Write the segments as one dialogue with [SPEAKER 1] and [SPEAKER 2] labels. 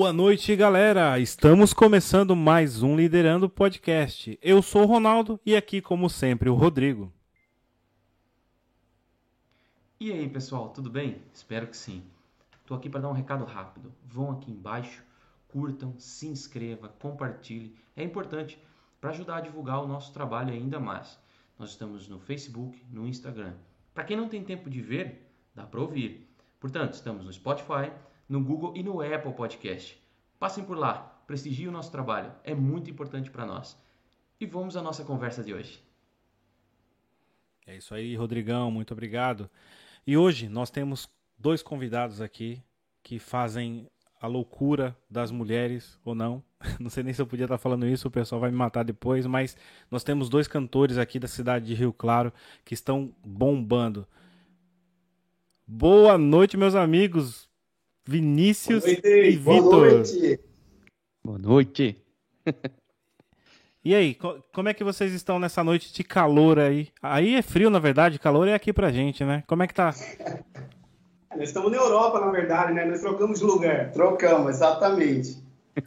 [SPEAKER 1] Boa noite, galera! Estamos começando mais um Liderando Podcast. Eu sou o Ronaldo e aqui, como sempre, o Rodrigo.
[SPEAKER 2] E aí, pessoal, tudo bem? Espero que sim. Estou aqui para dar um recado rápido. Vão aqui embaixo, curtam, se inscreva, compartilhe. É importante para ajudar a divulgar o nosso trabalho ainda mais. Nós estamos no Facebook, no Instagram. Para quem não tem tempo de ver, dá para ouvir. Portanto, estamos no Spotify, no Google e no Apple Podcast. Passem por lá, prestigiem o nosso trabalho, é muito importante para nós. E vamos à nossa conversa de hoje.
[SPEAKER 1] É isso aí, Rodrigão, muito obrigado. E hoje nós temos dois convidados aqui que fazem a loucura das mulheres ou não. Não sei nem se eu podia estar falando isso, o pessoal vai me matar depois, mas nós temos dois cantores aqui da cidade de Rio Claro que estão bombando. Boa noite, meus amigos. Vinícius
[SPEAKER 3] noite,
[SPEAKER 1] e Vitor.
[SPEAKER 3] Boa noite.
[SPEAKER 4] Boa noite.
[SPEAKER 1] E aí, co como é que vocês estão nessa noite de calor aí? Aí é frio, na verdade, calor é aqui pra gente, né? Como é que tá?
[SPEAKER 3] Nós estamos na Europa, na verdade, né? Nós trocamos de lugar.
[SPEAKER 5] Trocamos, exatamente.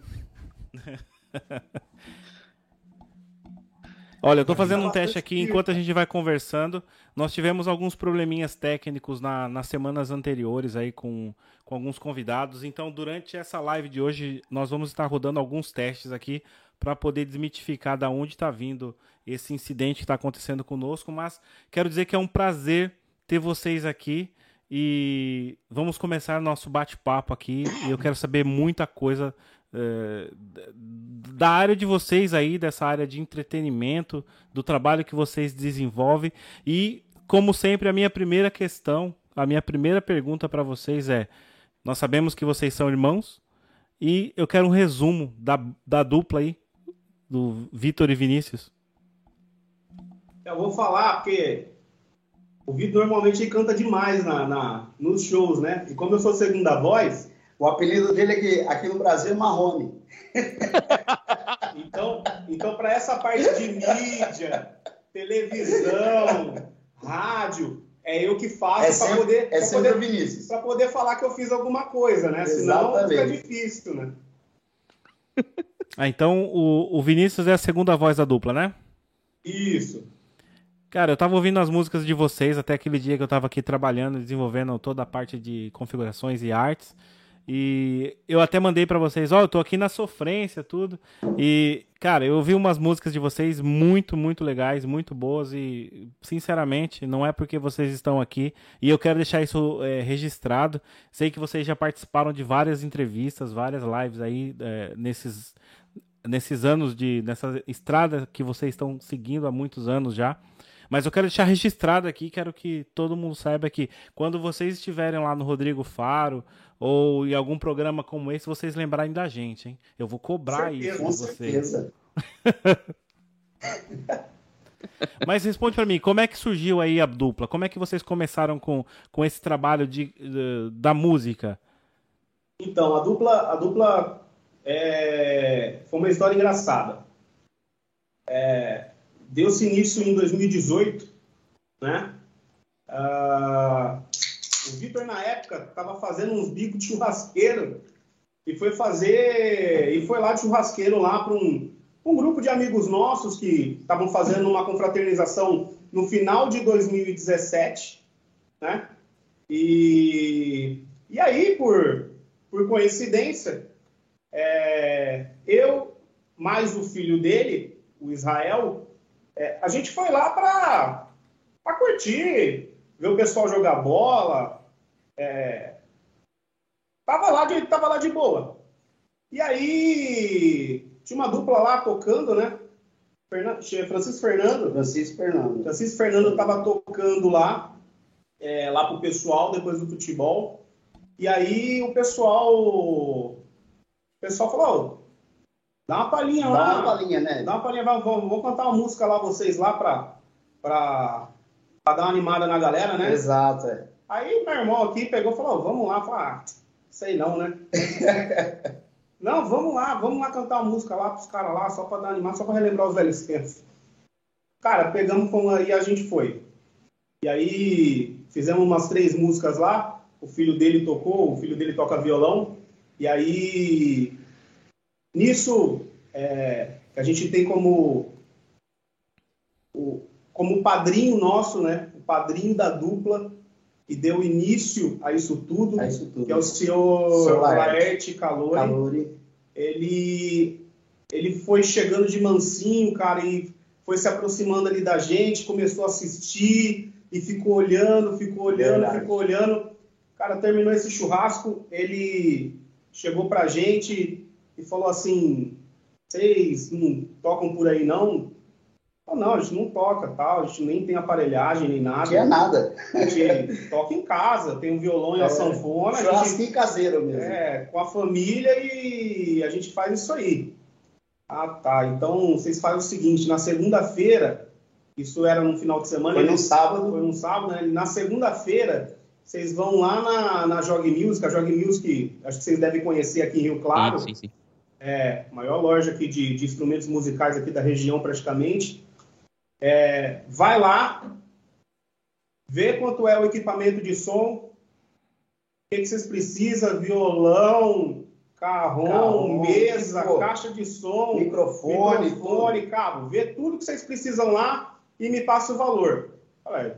[SPEAKER 1] Olha, eu tô fazendo um teste aqui enquanto a gente vai conversando. Nós tivemos alguns probleminhas técnicos na, nas semanas anteriores aí com, com alguns convidados. Então, durante essa live de hoje, nós vamos estar rodando alguns testes aqui para poder desmitificar da onde está vindo esse incidente que está acontecendo conosco. Mas quero dizer que é um prazer ter vocês aqui e vamos começar nosso bate-papo aqui. E eu quero saber muita coisa da área de vocês aí, dessa área de entretenimento, do trabalho que vocês desenvolvem. E, como sempre, a minha primeira questão, a minha primeira pergunta para vocês é: nós sabemos que vocês são irmãos, e eu quero um resumo da, da dupla aí, do Vitor e Vinícius.
[SPEAKER 3] Eu vou falar, porque o Vitor normalmente canta demais na, na, nos shows, né? E como eu sou segunda voz,
[SPEAKER 5] o apelido dele aqui, aqui no Brasil é Marrone.
[SPEAKER 3] então, então para essa parte de mídia, televisão, rádio, é eu que faço
[SPEAKER 5] é
[SPEAKER 3] para poder,
[SPEAKER 5] é
[SPEAKER 3] pra poder,
[SPEAKER 5] Vinícius.
[SPEAKER 3] Pra poder falar que eu fiz alguma coisa, né? Senão fica difícil, né?
[SPEAKER 1] Ah, então o, o Vinícius é a segunda voz da dupla, né?
[SPEAKER 3] Isso.
[SPEAKER 1] Cara, eu tava ouvindo as músicas de vocês até aquele dia que eu tava aqui trabalhando, desenvolvendo toda a parte de configurações e artes. E eu até mandei para vocês, ó, oh, eu tô aqui na sofrência, tudo. E, cara, eu ouvi umas músicas de vocês muito, muito legais, muito boas. E, sinceramente, não é porque vocês estão aqui. E eu quero deixar isso é, registrado. Sei que vocês já participaram de várias entrevistas, várias lives aí é, nesses, nesses anos de. nessa estrada que vocês estão seguindo há muitos anos já. Mas eu quero deixar registrado aqui, quero que todo mundo saiba que quando vocês estiverem lá no Rodrigo Faro ou em algum programa como esse, vocês lembrarem da gente, hein? Eu vou cobrar
[SPEAKER 5] certeza,
[SPEAKER 1] isso
[SPEAKER 5] com vocês.
[SPEAKER 1] Mas responde para mim, como é que surgiu aí a dupla? Como é que vocês começaram com, com esse trabalho de, de da música?
[SPEAKER 3] Então, a dupla, a dupla é, foi uma história engraçada. É, deu-se início em 2018, né? Ah, o Vitor, na época, estava fazendo uns bicos de churrasqueiro e foi fazer. e foi lá de churrasqueiro lá para um, um grupo de amigos nossos que estavam fazendo uma confraternização no final de 2017, né? E, e aí, por, por coincidência, é, eu mais o filho dele, o Israel, é, a gente foi lá para curtir, ver o pessoal jogar bola. É, tava, lá de, tava lá de boa. E aí, tinha uma dupla lá tocando, né? Francisco Fernando.
[SPEAKER 5] Francisco Fernando.
[SPEAKER 3] Francisco Fernando estava tocando lá, é, lá pro pessoal, depois do futebol. E aí o pessoal. O pessoal falou: Dá uma palhinha lá.
[SPEAKER 5] Dá uma palhinha, né?
[SPEAKER 3] Dá uma palhinha, vamos, vamos cantar uma música lá, vocês lá, pra, pra, pra dar uma animada na galera, né?
[SPEAKER 5] Exato, é.
[SPEAKER 3] Aí meu irmão aqui pegou e falou, vamos lá, falou, ah, sei não, né? não, vamos lá, vamos lá cantar uma música lá pros caras lá, só pra dar animada, só pra relembrar os velhos tempos. Cara, pegamos e a gente foi. E aí fizemos umas três músicas lá, o filho dele tocou, o filho dele toca violão, E aí, nisso, é, a gente tem como, o, como padrinho nosso, né? O padrinho da dupla, que deu início a isso tudo,
[SPEAKER 5] É isso tudo.
[SPEAKER 3] que é o senhor
[SPEAKER 5] Senhor Laerte.
[SPEAKER 3] Laerte Calori.
[SPEAKER 5] Calori.
[SPEAKER 3] Ele, ele foi chegando de mansinho, cara, e foi se aproximando ali da gente, começou a assistir e ficou olhando, ficou olhando,
[SPEAKER 5] Verdade.
[SPEAKER 3] ficou olhando. Cara, terminou esse churrasco, ele chegou pra gente e falou assim: vocês não tocam por aí não? Eu, não, a gente não toca, tal, a gente nem tem aparelhagem nem
[SPEAKER 5] Não
[SPEAKER 3] nada.
[SPEAKER 5] tinha nada.
[SPEAKER 3] A gente toca em casa, tem um violão e uma
[SPEAKER 5] É,
[SPEAKER 3] sanfona, a gente
[SPEAKER 5] caseiro mesmo.
[SPEAKER 3] é, com a família e a gente faz isso aí. Ah, tá. Então vocês fazem o seguinte: na segunda-feira, isso era no final de semana,
[SPEAKER 5] Foi no
[SPEAKER 3] eles-
[SPEAKER 5] sábado.
[SPEAKER 3] foi um sábado, né? Na segunda-feira, vocês vão lá na, na Jog Music, a Jog Music, acho que vocês devem conhecer aqui em Rio Claro,
[SPEAKER 4] Sim, sim, sim.
[SPEAKER 3] É a maior loja aqui de, de instrumentos musicais aqui da região, praticamente. É, vai lá, vê quanto é o equipamento de som, o que, que vocês precisam, violão, carrom,
[SPEAKER 5] Carrom,
[SPEAKER 3] mesa,
[SPEAKER 5] pô,
[SPEAKER 3] caixa de som,
[SPEAKER 5] Microfone,
[SPEAKER 3] microfone, cabo, vê tudo que vocês precisam lá e me passa o valor. Falei,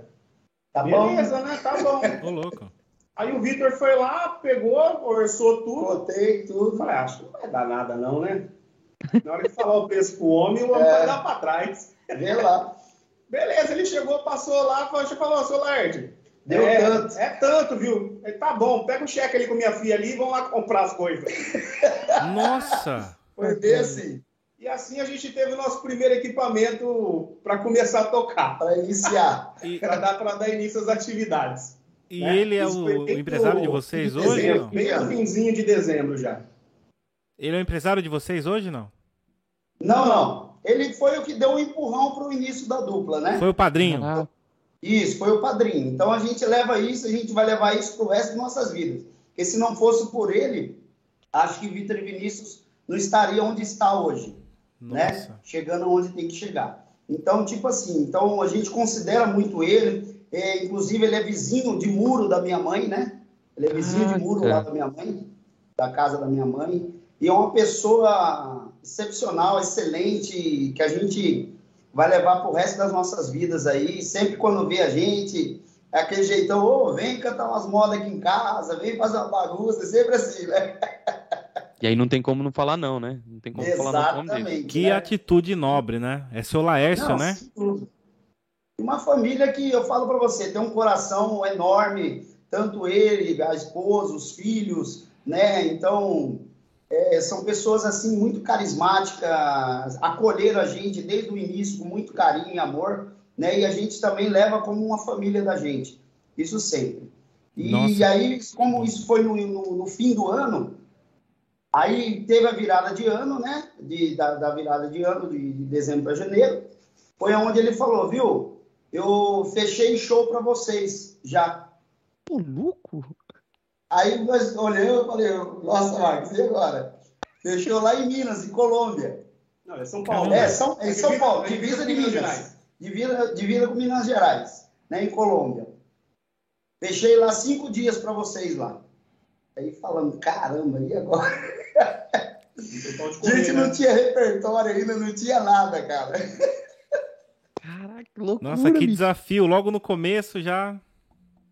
[SPEAKER 5] Tá bom?
[SPEAKER 3] beleza, né? Tá bom.
[SPEAKER 1] Ô, louco.
[SPEAKER 3] Aí o Vitor foi lá, pegou, orçou tudo.
[SPEAKER 5] Botei tudo.
[SPEAKER 3] falei, acho que não vai dar nada não, né? Na hora de falar o preço pro homem, o homem
[SPEAKER 5] É.
[SPEAKER 3] vai dar pra trás.
[SPEAKER 5] Vê lá.
[SPEAKER 3] Beleza, ele chegou, passou lá, falou, falou, seu Laerte,
[SPEAKER 5] Deu
[SPEAKER 3] é,
[SPEAKER 5] tanto.
[SPEAKER 3] É tanto, viu? Ele, tá bom, pega o cheque ali com minha filha ali e vamos lá comprar as coisas.
[SPEAKER 1] Nossa!
[SPEAKER 5] Foi bem assim.
[SPEAKER 3] E assim a gente teve o nosso primeiro equipamento para começar a tocar,
[SPEAKER 5] Para iniciar.
[SPEAKER 1] E,
[SPEAKER 3] para dar, pra dar início às atividades.
[SPEAKER 1] E
[SPEAKER 3] né?
[SPEAKER 1] ele é o, o empresário de vocês
[SPEAKER 5] de
[SPEAKER 1] hoje?
[SPEAKER 5] dezembro.
[SPEAKER 1] Não?
[SPEAKER 3] Bem no finzinho de dezembro já.
[SPEAKER 1] Ele é o empresário de vocês hoje, não?
[SPEAKER 5] Não, não. Ele foi o que deu um empurrão para o início da dupla, né?
[SPEAKER 1] Foi o padrinho.
[SPEAKER 4] Ah,
[SPEAKER 5] Isso, foi o padrinho. Então a gente leva isso, a gente vai levar isso para o resto de nossas vidas. Porque se não fosse por ele, acho que Vitor e Vinícius não estaria onde está hoje, né?
[SPEAKER 1] Nossa.
[SPEAKER 5] Chegando onde tem que chegar. Então, tipo assim, então a gente considera muito ele. É, inclusive, ele é vizinho de muro da minha mãe, né? Ele é vizinho de muro
[SPEAKER 4] Caraca.
[SPEAKER 5] lá da minha mãe, da casa da minha mãe. E é uma pessoa excepcional, excelente, que a gente vai levar pro resto das nossas vidas aí. Sempre quando vê a gente, é aquele jeitão, ô, vem cantar umas modas aqui em casa, vem fazer uma bagunça, sempre assim, né?
[SPEAKER 4] E aí não tem como não falar não, né? Não tem como falar não.
[SPEAKER 5] Exatamente.
[SPEAKER 1] Que
[SPEAKER 5] né?
[SPEAKER 1] atitude nobre, né? É seu Laércio,
[SPEAKER 5] Não,
[SPEAKER 1] né?
[SPEAKER 5] dúvida. Uma família que eu falo para você, tem um coração enorme, tanto ele, a esposa, os filhos, né? Então, é, são pessoas assim muito carismáticas, acolheram a gente desde o início com muito carinho e amor, né? E a gente também leva como uma família da gente, isso sempre. E
[SPEAKER 1] Nossa.
[SPEAKER 5] aí, como isso foi no, no- no fim do ano, aí teve a virada de ano, né? De, da, da virada de ano, de, de dezembro para janeiro, foi onde ele falou, viu? Eu fechei show para vocês já.
[SPEAKER 4] Ô, louco!
[SPEAKER 5] Aí nós olhamos e falei, nossa, Marcos, e agora? Fechou lá em Minas, em Colômbia.
[SPEAKER 3] Não, é São Paulo.
[SPEAKER 5] É, São, é São Paulo, divisa de
[SPEAKER 3] Minas
[SPEAKER 5] Minas. Divisa, divisa com Minas Gerais, né, em Colômbia. Fechei lá cinco dias para vocês lá. Aí falando, caramba, e agora? Gente
[SPEAKER 3] né?
[SPEAKER 5] não tinha repertório ainda, não tinha nada, cara.
[SPEAKER 4] Caraca, que loucura,
[SPEAKER 1] Nossa, que
[SPEAKER 4] bicho.
[SPEAKER 1] desafio. Logo no começo já.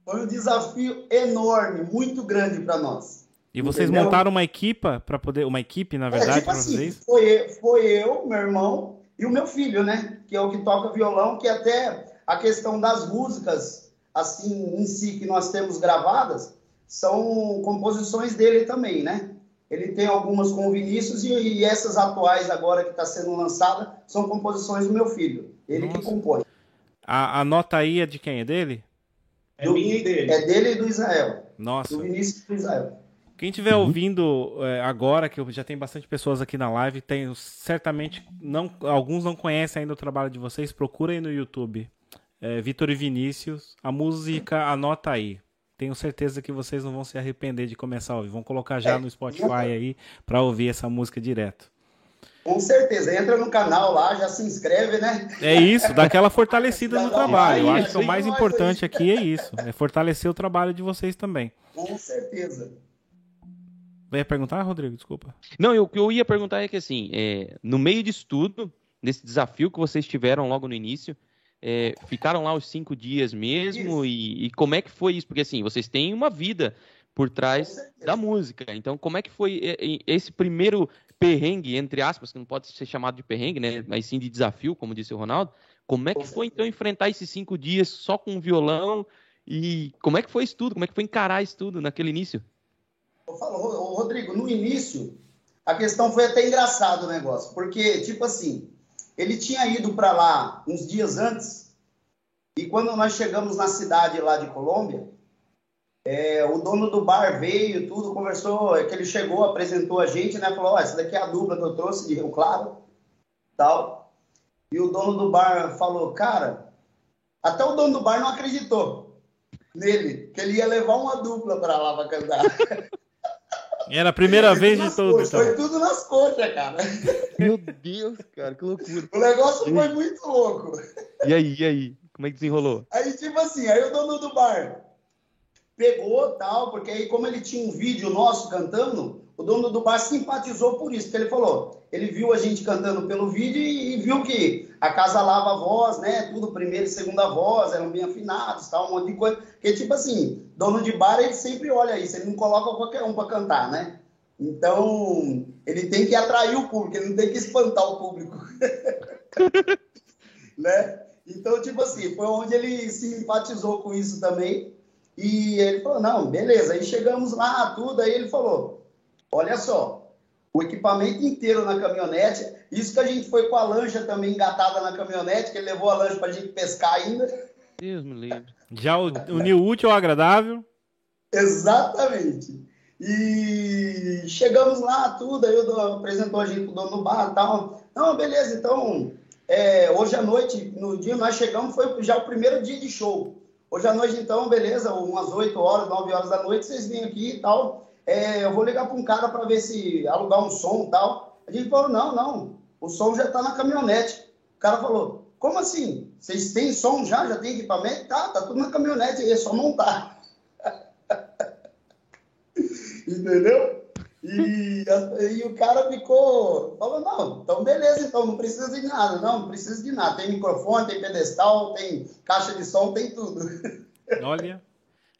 [SPEAKER 5] Foi um desafio enorme, muito grande para nós.
[SPEAKER 1] E vocês
[SPEAKER 5] Entendeu?
[SPEAKER 1] montaram uma equipa para poder. Uma equipe, na verdade,
[SPEAKER 5] é, tipo
[SPEAKER 1] pra
[SPEAKER 5] assim,
[SPEAKER 1] vocês?
[SPEAKER 5] foi, eu- foi eu, meu irmão e o meu filho, né? Que é o que toca violão, que até a questão das músicas, assim, em si, que nós temos gravadas, são composições dele também, né? Ele tem algumas com o Vinícius e, e essas atuais agora que está sendo lançada são composições do meu filho. Ele que
[SPEAKER 1] Nossa.
[SPEAKER 5] compõe.
[SPEAKER 1] A, a nota aí é de quem? É dele?
[SPEAKER 3] É minha e dele.
[SPEAKER 5] É dele e do Israel.
[SPEAKER 1] Nossa.
[SPEAKER 5] Do Vinícius e do Israel.
[SPEAKER 1] Quem estiver ouvindo é, agora, que já tem bastante pessoas aqui na live, tem certamente não, alguns não conhecem ainda o trabalho de vocês, procura aí no YouTube. É, Vitor e Vinícius, a música anota aí. Tenho certeza que vocês não vão se arrepender de começar a ouvir. Vão colocar já
[SPEAKER 5] É,
[SPEAKER 1] no Spotify aí pra ouvir essa música direto.
[SPEAKER 5] Com certeza. Entra no canal lá, já se inscreve, né?
[SPEAKER 1] É isso, dá aquela fortalecida no trabalho. Eu acho que o mais
[SPEAKER 5] nós
[SPEAKER 1] importante
[SPEAKER 5] aí.
[SPEAKER 1] aqui é isso, é fortalecer o trabalho de vocês também.
[SPEAKER 5] Com certeza.
[SPEAKER 1] Vai perguntar, Rodrigo? Desculpa.
[SPEAKER 4] Não, eu- o que eu ia perguntar é que, assim, é, no meio disso tudo, nesse desafio que vocês tiveram logo no início, é, ficaram lá os cinco dias mesmo? E, e como é que foi isso? Porque, assim, vocês têm uma vida por trás da música. Então, como é que foi é, é, esse primeiro perrengue, entre aspas, que não pode ser chamado de perrengue, né? Mas sim de desafio, como disse o Ronaldo. Como é que foi, então, enfrentar esses cinco dias só com violão? E como é que foi isso tudo? Como é que foi encarar isso tudo naquele início?
[SPEAKER 5] Eu falo, Rodrigo, no início, a questão foi até engraçado o negócio, porque, tipo assim, ele tinha ido para lá uns dias antes, e quando nós chegamos na cidade lá de Colômbia, é, o dono do bar veio, tudo, conversou, é que ele chegou, apresentou a gente, né, falou, ó, essa daqui é a dupla que eu trouxe de Rio Claro, tal, e o dono do bar falou, cara, até o dono do bar não acreditou nele, que ele ia levar uma dupla para lá para cantar.
[SPEAKER 1] Era a primeira
[SPEAKER 5] Foi
[SPEAKER 1] vez
[SPEAKER 5] tudo
[SPEAKER 1] de
[SPEAKER 5] coxas,
[SPEAKER 1] então.
[SPEAKER 5] Foi tudo nas coxas, cara.
[SPEAKER 4] Meu Deus, cara, que loucura.
[SPEAKER 5] O negócio foi muito louco.
[SPEAKER 4] E aí, e aí? Como é que desenrolou?
[SPEAKER 5] Aí, tipo assim, aí o dono do bar pegou tal, porque aí, como ele tinha um vídeo nosso cantando, o dono do bar simpatizou por isso, porque ele falou, ele viu a gente cantando pelo vídeo e, e viu que a casa lava a voz, né? Tudo primeira e segunda voz, eram bem afinados, tal, um monte de coisa. Porque, tipo assim, dono de bar, ele sempre olha isso, ele não coloca qualquer um para cantar, né? Então, ele tem que atrair o público, ele não tem que espantar o público. né? Então, tipo assim, foi onde ele simpatizou com isso também. E ele falou: não, beleza. Aí chegamos lá, tudo. Aí ele falou: olha só, o equipamento inteiro na caminhonete. Isso que a gente foi com a lancha também engatada na caminhonete, que ele levou a lancha pra gente pescar ainda.
[SPEAKER 4] Deus me livre.
[SPEAKER 1] Já o, uniu útil ao agradável.
[SPEAKER 5] Exatamente. E chegamos lá, tudo, aí o dono apresentou a gente pro dono do bar e tal. Não, beleza, então, é, hoje à noite, no dia nós chegamos, foi já o primeiro dia de show. Hoje à noite, então, beleza, umas 8 horas, 9 horas da noite, vocês vêm aqui e tal. É, eu vou ligar para um cara para ver se alugar um som e tal. A gente falou, não, não, o som já tá na caminhonete. O cara falou, como assim? Vocês têm som já? Já tem equipamento? Tá, tá tudo na caminhonete, é só montar. Entendeu? E, e o cara ficou, falou, não, então beleza, então não precisa de nada, não, não precisa de nada. Tem microfone, tem pedestal, tem caixa de som, tem tudo.
[SPEAKER 1] Olha,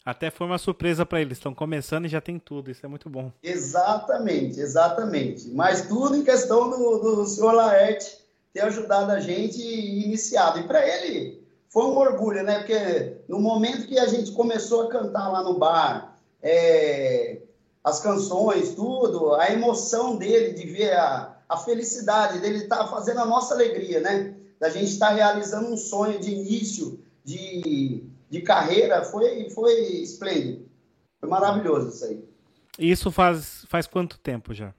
[SPEAKER 1] até foi uma surpresa pra eles. Estão começando e já tem tudo. Isso é muito bom.
[SPEAKER 5] Exatamente, exatamente. Mas tudo em questão do, do senhor Laerte ter ajudado a gente e iniciado. E para ele foi um orgulho, né? Porque no momento que a gente começou a cantar lá no bar, é, as canções, tudo, a emoção dele de ver a, a felicidade dele estar fazendo a nossa alegria, né? Da gente estar realizando um sonho de início de, de carreira, foi, foi esplêndido. Foi maravilhoso isso aí.
[SPEAKER 1] Isso faz, faz quanto tempo já?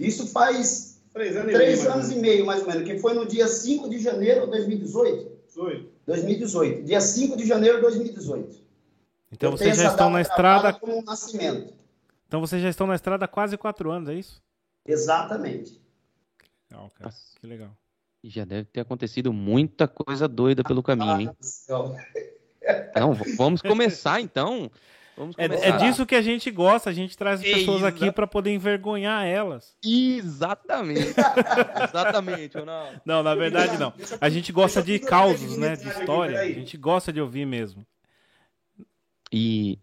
[SPEAKER 5] Isso faz
[SPEAKER 3] Três anos
[SPEAKER 5] três
[SPEAKER 3] e meio.
[SPEAKER 5] anos e meio, mais ou menos, que foi no dia 5 de janeiro de 2018.
[SPEAKER 3] 18.
[SPEAKER 5] 2018. Dia 5 de janeiro de 2018.
[SPEAKER 1] Então
[SPEAKER 5] Eu
[SPEAKER 1] vocês já estão na estrada.
[SPEAKER 5] como um nascimento.
[SPEAKER 1] Então vocês já estão na estrada há quase quatro anos, é isso?
[SPEAKER 5] Exatamente.
[SPEAKER 1] Legal, cara. Que legal.
[SPEAKER 4] E já deve ter acontecido muita coisa doida pelo caminho, hein?
[SPEAKER 5] Ah, do céu.
[SPEAKER 4] Então, vamos começar então. Vamos
[SPEAKER 1] É,
[SPEAKER 4] começar.
[SPEAKER 1] é disso que a gente gosta. A gente traz as pessoas
[SPEAKER 4] Exato.
[SPEAKER 1] aqui pra poder envergonhar elas.
[SPEAKER 4] Exatamente. Exatamente, Ronaldo.
[SPEAKER 1] Não, na verdade não. A gente gosta de causos, né? De história. A gente gosta de ouvir mesmo.
[SPEAKER 4] E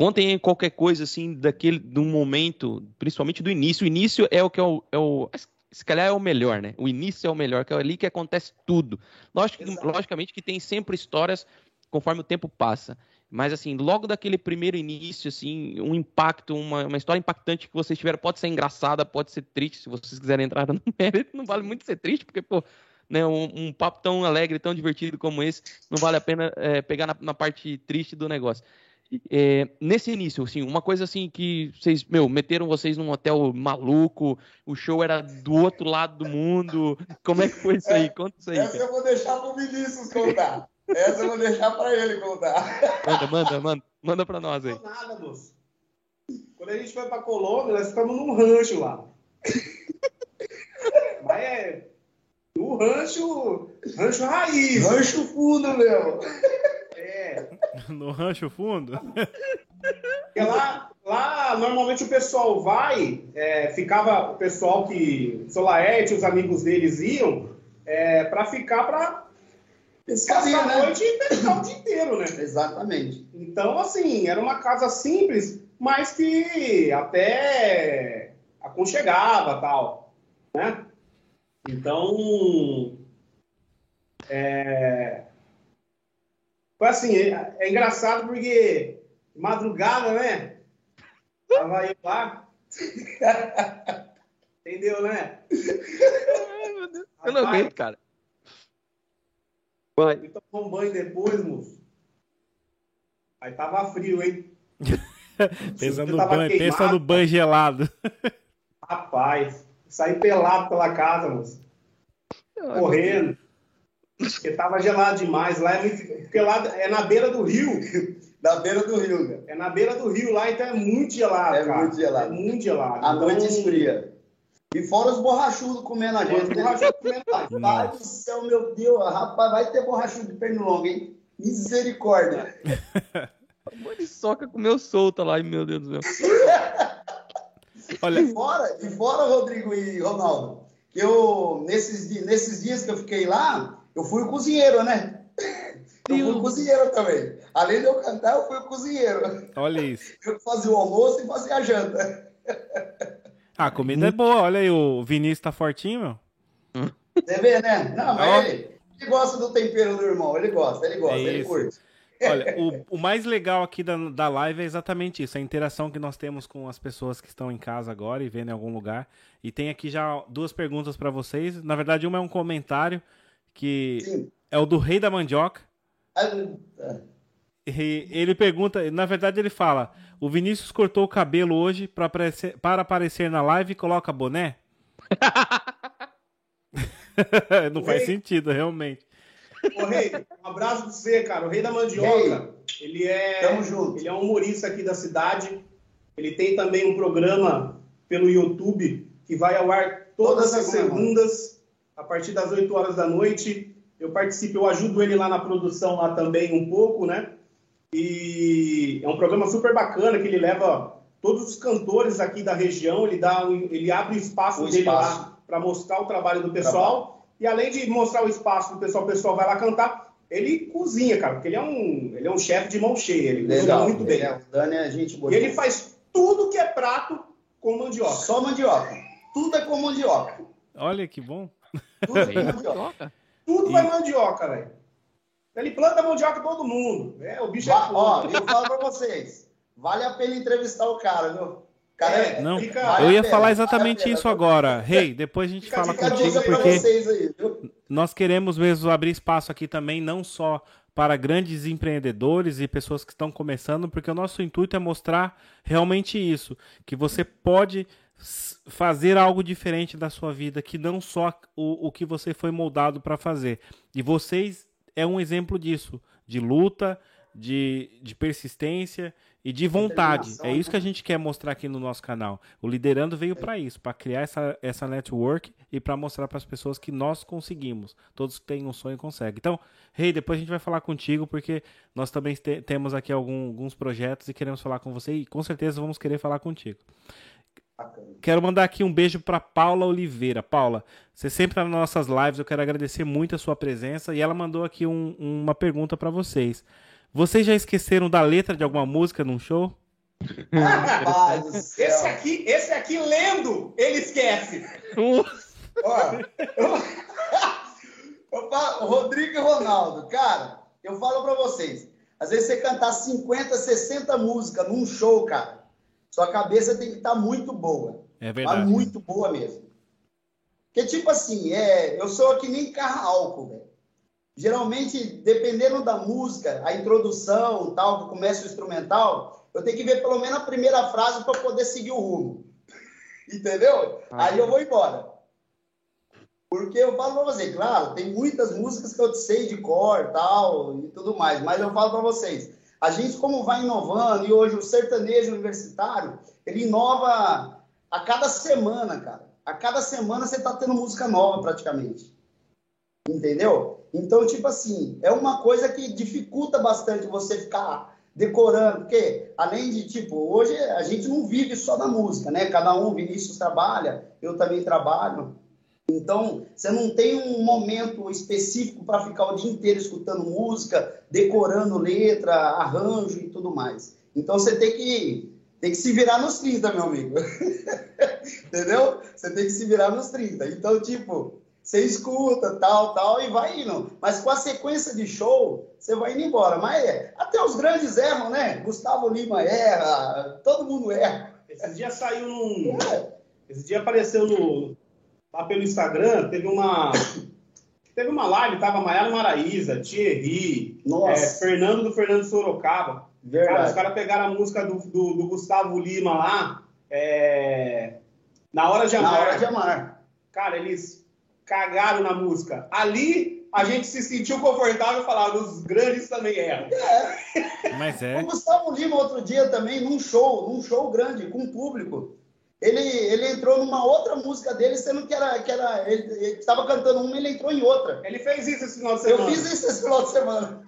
[SPEAKER 4] contem qualquer coisa assim daquele do momento, principalmente do início. O início é o que é o, é o se calhar é o melhor, né? O início é o melhor, que é ali que acontece tudo. Lógico, logicamente que tem sempre histórias conforme o tempo passa. Mas assim, logo daquele primeiro início, assim, um impacto, uma, uma história impactante que vocês tiveram, pode ser engraçada, pode ser triste, se vocês quiserem entrar no mérito, não vale muito ser triste, porque, pô, né, um, um papo tão alegre, tão divertido como esse, não vale a pena é, pegar na, na parte triste do negócio. É, nesse início, assim, uma coisa assim que vocês, meu, meteram vocês num hotel maluco, o show era do outro lado do mundo. Como é que foi isso aí? Conta isso aí.
[SPEAKER 5] Essa
[SPEAKER 4] Cara.
[SPEAKER 5] eu vou deixar pro Vinícius contar. Essa eu vou deixar para ele contar.
[SPEAKER 4] Manda, manda, manda, manda pra nós aí.
[SPEAKER 3] Não nada, moço. Quando a gente foi pra Colômbia, nós ficamos num rancho lá. Mas é. No rancho. Rancho raiz.
[SPEAKER 5] Rancho fundo mesmo.
[SPEAKER 1] No rancho fundo?
[SPEAKER 3] Porque lá, lá, normalmente o pessoal vai, é, ficava o pessoal que, Solaete, os amigos deles iam, é, para ficar para
[SPEAKER 5] Pescaria,
[SPEAKER 3] passar a
[SPEAKER 5] né?
[SPEAKER 3] noite e pescar o dia inteiro, né?
[SPEAKER 5] Exatamente.
[SPEAKER 3] Então, assim, era uma casa simples, mas que até aconchegava tal, né? Então, é... foi assim, é, é engraçado porque madrugada, né? Tava eu lá, entendeu, né?
[SPEAKER 4] Ai, meu Deus. Eu não aguento, cara. Vai.
[SPEAKER 3] Fui tomar um banho depois, moço. Aí tava frio, hein?
[SPEAKER 1] Pensa
[SPEAKER 3] Eu
[SPEAKER 1] no banho, pensa no banho gelado.
[SPEAKER 3] Rapaz, saí pelado pela casa, moço. Correndo. Porque tava gelado demais. Lá é muito... Porque lá é na beira do rio.
[SPEAKER 5] Da beira do rio, cara.
[SPEAKER 3] É na beira do rio lá, então é muito gelado,
[SPEAKER 5] É
[SPEAKER 3] cara.
[SPEAKER 5] muito gelado.
[SPEAKER 3] É muito gelado.
[SPEAKER 5] A
[SPEAKER 3] Então,
[SPEAKER 5] noite esfria. E fora os borrachudos comendo a gente.
[SPEAKER 3] Os
[SPEAKER 5] né?
[SPEAKER 3] borrachudos comendo a gente.
[SPEAKER 5] Do céu, meu Deus. Rapaz, vai ter borrachudo de pernilongo, hein? Misericórdia.
[SPEAKER 4] Muriçoca comeu solta lá, e meu Deus do céu.
[SPEAKER 1] Olha,
[SPEAKER 5] E fora, e fora, Rodrigo e Ronaldo, que eu, nesses, nesses dias que eu fiquei lá, eu fui o cozinheiro, né? Eu fui o cozinheiro também. Além de eu cantar, eu fui o cozinheiro.
[SPEAKER 1] olha isso.
[SPEAKER 5] Eu fazia o almoço e fazia a janta.
[SPEAKER 1] Ah, a comida é boa. Olha aí, o Vinícius tá fortinho, meu.
[SPEAKER 5] Você vê, né? Não, mas ele, ele gosta do tempero do irmão. Ele gosta, ele gosta,
[SPEAKER 1] É
[SPEAKER 5] ele
[SPEAKER 1] isso.
[SPEAKER 5] curte.
[SPEAKER 1] Olha, o, o mais legal aqui da, da live é exatamente isso, a interação que nós temos com as pessoas que estão em casa agora e vendo em algum lugar. E tem aqui já duas perguntas para vocês. Na verdade, uma é um comentário que
[SPEAKER 5] Sim.
[SPEAKER 1] é o do Rei da Mandioca.
[SPEAKER 5] Ah,
[SPEAKER 1] E ele pergunta, na verdade ele fala: "O Vinícius cortou o cabelo hoje para aparecer, para aparecer na live e coloca boné?" Não faz
[SPEAKER 3] Rei.
[SPEAKER 1] sentido, realmente.
[SPEAKER 3] Ô, Rei, um abraço pra você, cara. O Rei da Mandioca, ele é,
[SPEAKER 5] Tamo junto.
[SPEAKER 3] ele é um humorista aqui da cidade. Ele tem também um programa pelo YouTube que vai ao ar todas
[SPEAKER 5] Toda
[SPEAKER 3] as
[SPEAKER 5] semana.
[SPEAKER 3] segundas, a partir das 8 horas da noite. Eu participo, eu ajudo ele lá na produção lá também um pouco, né? E é um programa super bacana que ele leva todos os cantores aqui da região, ele dá um- ele abre o espaço
[SPEAKER 5] O
[SPEAKER 3] dele
[SPEAKER 5] espaço.
[SPEAKER 3] lá para mostrar o trabalho do pessoal. E além de mostrar o espaço do pessoal, o pessoal vai lá cantar, ele cozinha, cara, porque ele é um, ele é um chefe de mão cheia, ele cozinha
[SPEAKER 5] Legal.
[SPEAKER 3] muito bem.
[SPEAKER 5] Ele é- o Dani é gente boa.
[SPEAKER 3] E ele faz tudo que é prato com mandioca.
[SPEAKER 5] Só mandioca. Tudo é com mandioca.
[SPEAKER 1] Olha que bom.
[SPEAKER 5] Tudo é
[SPEAKER 4] Rei
[SPEAKER 5] com
[SPEAKER 4] da
[SPEAKER 5] mandioca.
[SPEAKER 3] Tudo
[SPEAKER 1] E-
[SPEAKER 3] vai mandioca, velho. Ele planta mandioca todo mundo. É, o bicho é
[SPEAKER 5] Ó, eu falo pra vocês. Vale a pena entrevistar o cara, viu? O Cara,
[SPEAKER 3] É,
[SPEAKER 1] Não,
[SPEAKER 3] fica-
[SPEAKER 5] Vale
[SPEAKER 1] eu ia
[SPEAKER 5] pena,
[SPEAKER 1] falar
[SPEAKER 5] vale
[SPEAKER 1] exatamente
[SPEAKER 5] pena.
[SPEAKER 1] isso agora. Rei, depois a gente
[SPEAKER 3] Fica
[SPEAKER 1] fala
[SPEAKER 5] Fica
[SPEAKER 1] contigo porque
[SPEAKER 5] vocês aí, viu?
[SPEAKER 1] nós queremos mesmo abrir espaço aqui também, não só para grandes empreendedores e pessoas que estão começando, porque o nosso intuito é mostrar realmente isso, que você pode fazer algo diferente da sua vida, que não só o, o que você foi moldado para fazer. E vocês é um exemplo disso, de luta, de, de persistência e de vontade. É isso
[SPEAKER 5] né?
[SPEAKER 1] que a gente quer mostrar aqui no nosso canal. O Liderando veio para isso, para criar essa, essa network e para mostrar para as pessoas que nós conseguimos. Todos que têm um sonho conseguem. Então, Rei, depois a gente vai falar contigo, porque nós também te- temos aqui algum- alguns projetos e queremos falar com você e com certeza vamos querer falar contigo.
[SPEAKER 5] Bacana.
[SPEAKER 1] Quero mandar aqui um beijo para Paula Oliveira. Paula, você sempre tá nas nossas lives, eu quero agradecer muito a sua presença e ela mandou aqui um- uma pergunta para vocês. Vocês já esqueceram da letra de alguma música num show?
[SPEAKER 3] Esse aqui, esse aqui lendo, ele esquece.
[SPEAKER 5] Ó, eu, eu falo, Rodrigo e Ronaldo, cara, eu falo pra vocês, às vezes você cantar 50, 60 músicas num show, cara, sua cabeça tem que estar muito boa.
[SPEAKER 1] É
[SPEAKER 5] Mas
[SPEAKER 1] verdade.
[SPEAKER 5] muito boa mesmo. Porque, tipo assim, é, eu sou que nem carro álcool, velho. Geralmente, dependendo da música, a introdução, tal, que começa o instrumental, eu tenho que ver pelo menos a primeira frase para poder seguir o rumo. Entendeu?
[SPEAKER 4] Ah.
[SPEAKER 5] Aí eu vou embora. Porque eu falo pra você, claro, tem muitas músicas que eu sei de cor, tal, e tudo mais, mas eu falo pra vocês, a gente como vai inovando, e hoje o sertanejo universitário, ele inova a cada semana, cara. A cada semana você tá tendo música nova praticamente. Entendeu? Então, tipo assim, é uma coisa que dificulta bastante você ficar decorando, porque além de, tipo, hoje a gente não vive só da música, né? Cada um, Vinícius trabalha, eu também trabalho. Então, você não tem um momento específico para ficar o dia inteiro escutando música, decorando letra, arranjo e tudo mais. Então, você tem que, tem que se virar nos 30, meu amigo. Entendeu? Você tem que se virar nos 30. Então, tipo, você escuta, tal, tal, e vai indo. Mas com a sequência de show, você vai indo embora. Mas é, até os grandes erram, né? Gustavo Lima erra, todo mundo erra.
[SPEAKER 3] Esse dia saiu num. É. Esse dia apareceu no, lá pelo Instagram, teve uma. Teve uma live, tava Maiara Maraíza, Thierry, é, Fernando do Fernando Sorocaba. Verdade. Cara, os caras pegaram a música do, do, do Gustavo Lima lá, é... Na Hora de Amar.
[SPEAKER 5] Na Hora de Amar.
[SPEAKER 3] Cara, eles cagaram na música. Ali a gente se sentiu confortável e falar, os grandes também erram.
[SPEAKER 5] É.
[SPEAKER 1] Mas é.
[SPEAKER 5] O Gustavo Lima, outro dia também, num show, num show grande, com o público, ele, ele entrou numa outra música dele, sendo que era. Que era ele estava cantando uma, ele entrou em outra.
[SPEAKER 3] Ele fez isso esse final de semana.
[SPEAKER 5] Eu fiz isso esse final de semana.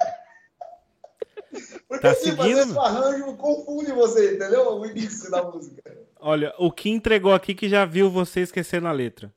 [SPEAKER 5] Porque
[SPEAKER 1] tá
[SPEAKER 5] assim,
[SPEAKER 1] seguindo?
[SPEAKER 5] fazer arranjo confunde você, entendeu? O início da música.
[SPEAKER 1] Olha, o que entregou aqui que já viu você esquecendo a letra.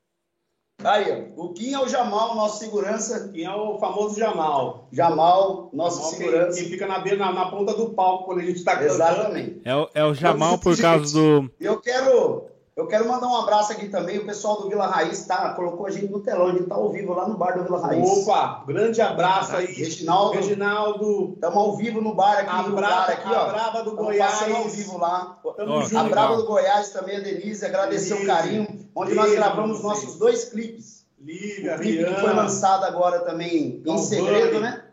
[SPEAKER 5] Aí, o Kim é o Jamal, nosso segurança.
[SPEAKER 3] Kim é o famoso Jamal.
[SPEAKER 5] Jamal, nosso Jamal segurança.
[SPEAKER 3] Que, que fica na, na, na, ponta do palco quando a gente está cantando.
[SPEAKER 5] Exatamente.
[SPEAKER 1] É o, é o Jamal por causa do...
[SPEAKER 5] Eu quero eu quero mandar um abraço aqui também. O pessoal do Vila Raiz tá, colocou a gente no telão. A gente tá ao vivo lá no bar do Vila Raiz.
[SPEAKER 3] Opa, grande abraço aí.
[SPEAKER 5] Reginaldo.
[SPEAKER 3] Reginaldo.
[SPEAKER 5] Estamos ao vivo no bar aqui.
[SPEAKER 3] A,
[SPEAKER 5] no
[SPEAKER 3] brava,
[SPEAKER 5] bar aqui,
[SPEAKER 3] a
[SPEAKER 5] ó.
[SPEAKER 3] Brava do Goiás.
[SPEAKER 5] ao vivo lá.
[SPEAKER 3] Tamo junto.
[SPEAKER 5] A Brava do Goiás também, a Denise. Agradecer Denise. o carinho. Onde nós gravamos nossos dois clipes.
[SPEAKER 3] Lívia,
[SPEAKER 5] o clipe
[SPEAKER 3] Rihanna,
[SPEAKER 5] que foi lançado agora também em segredo, né?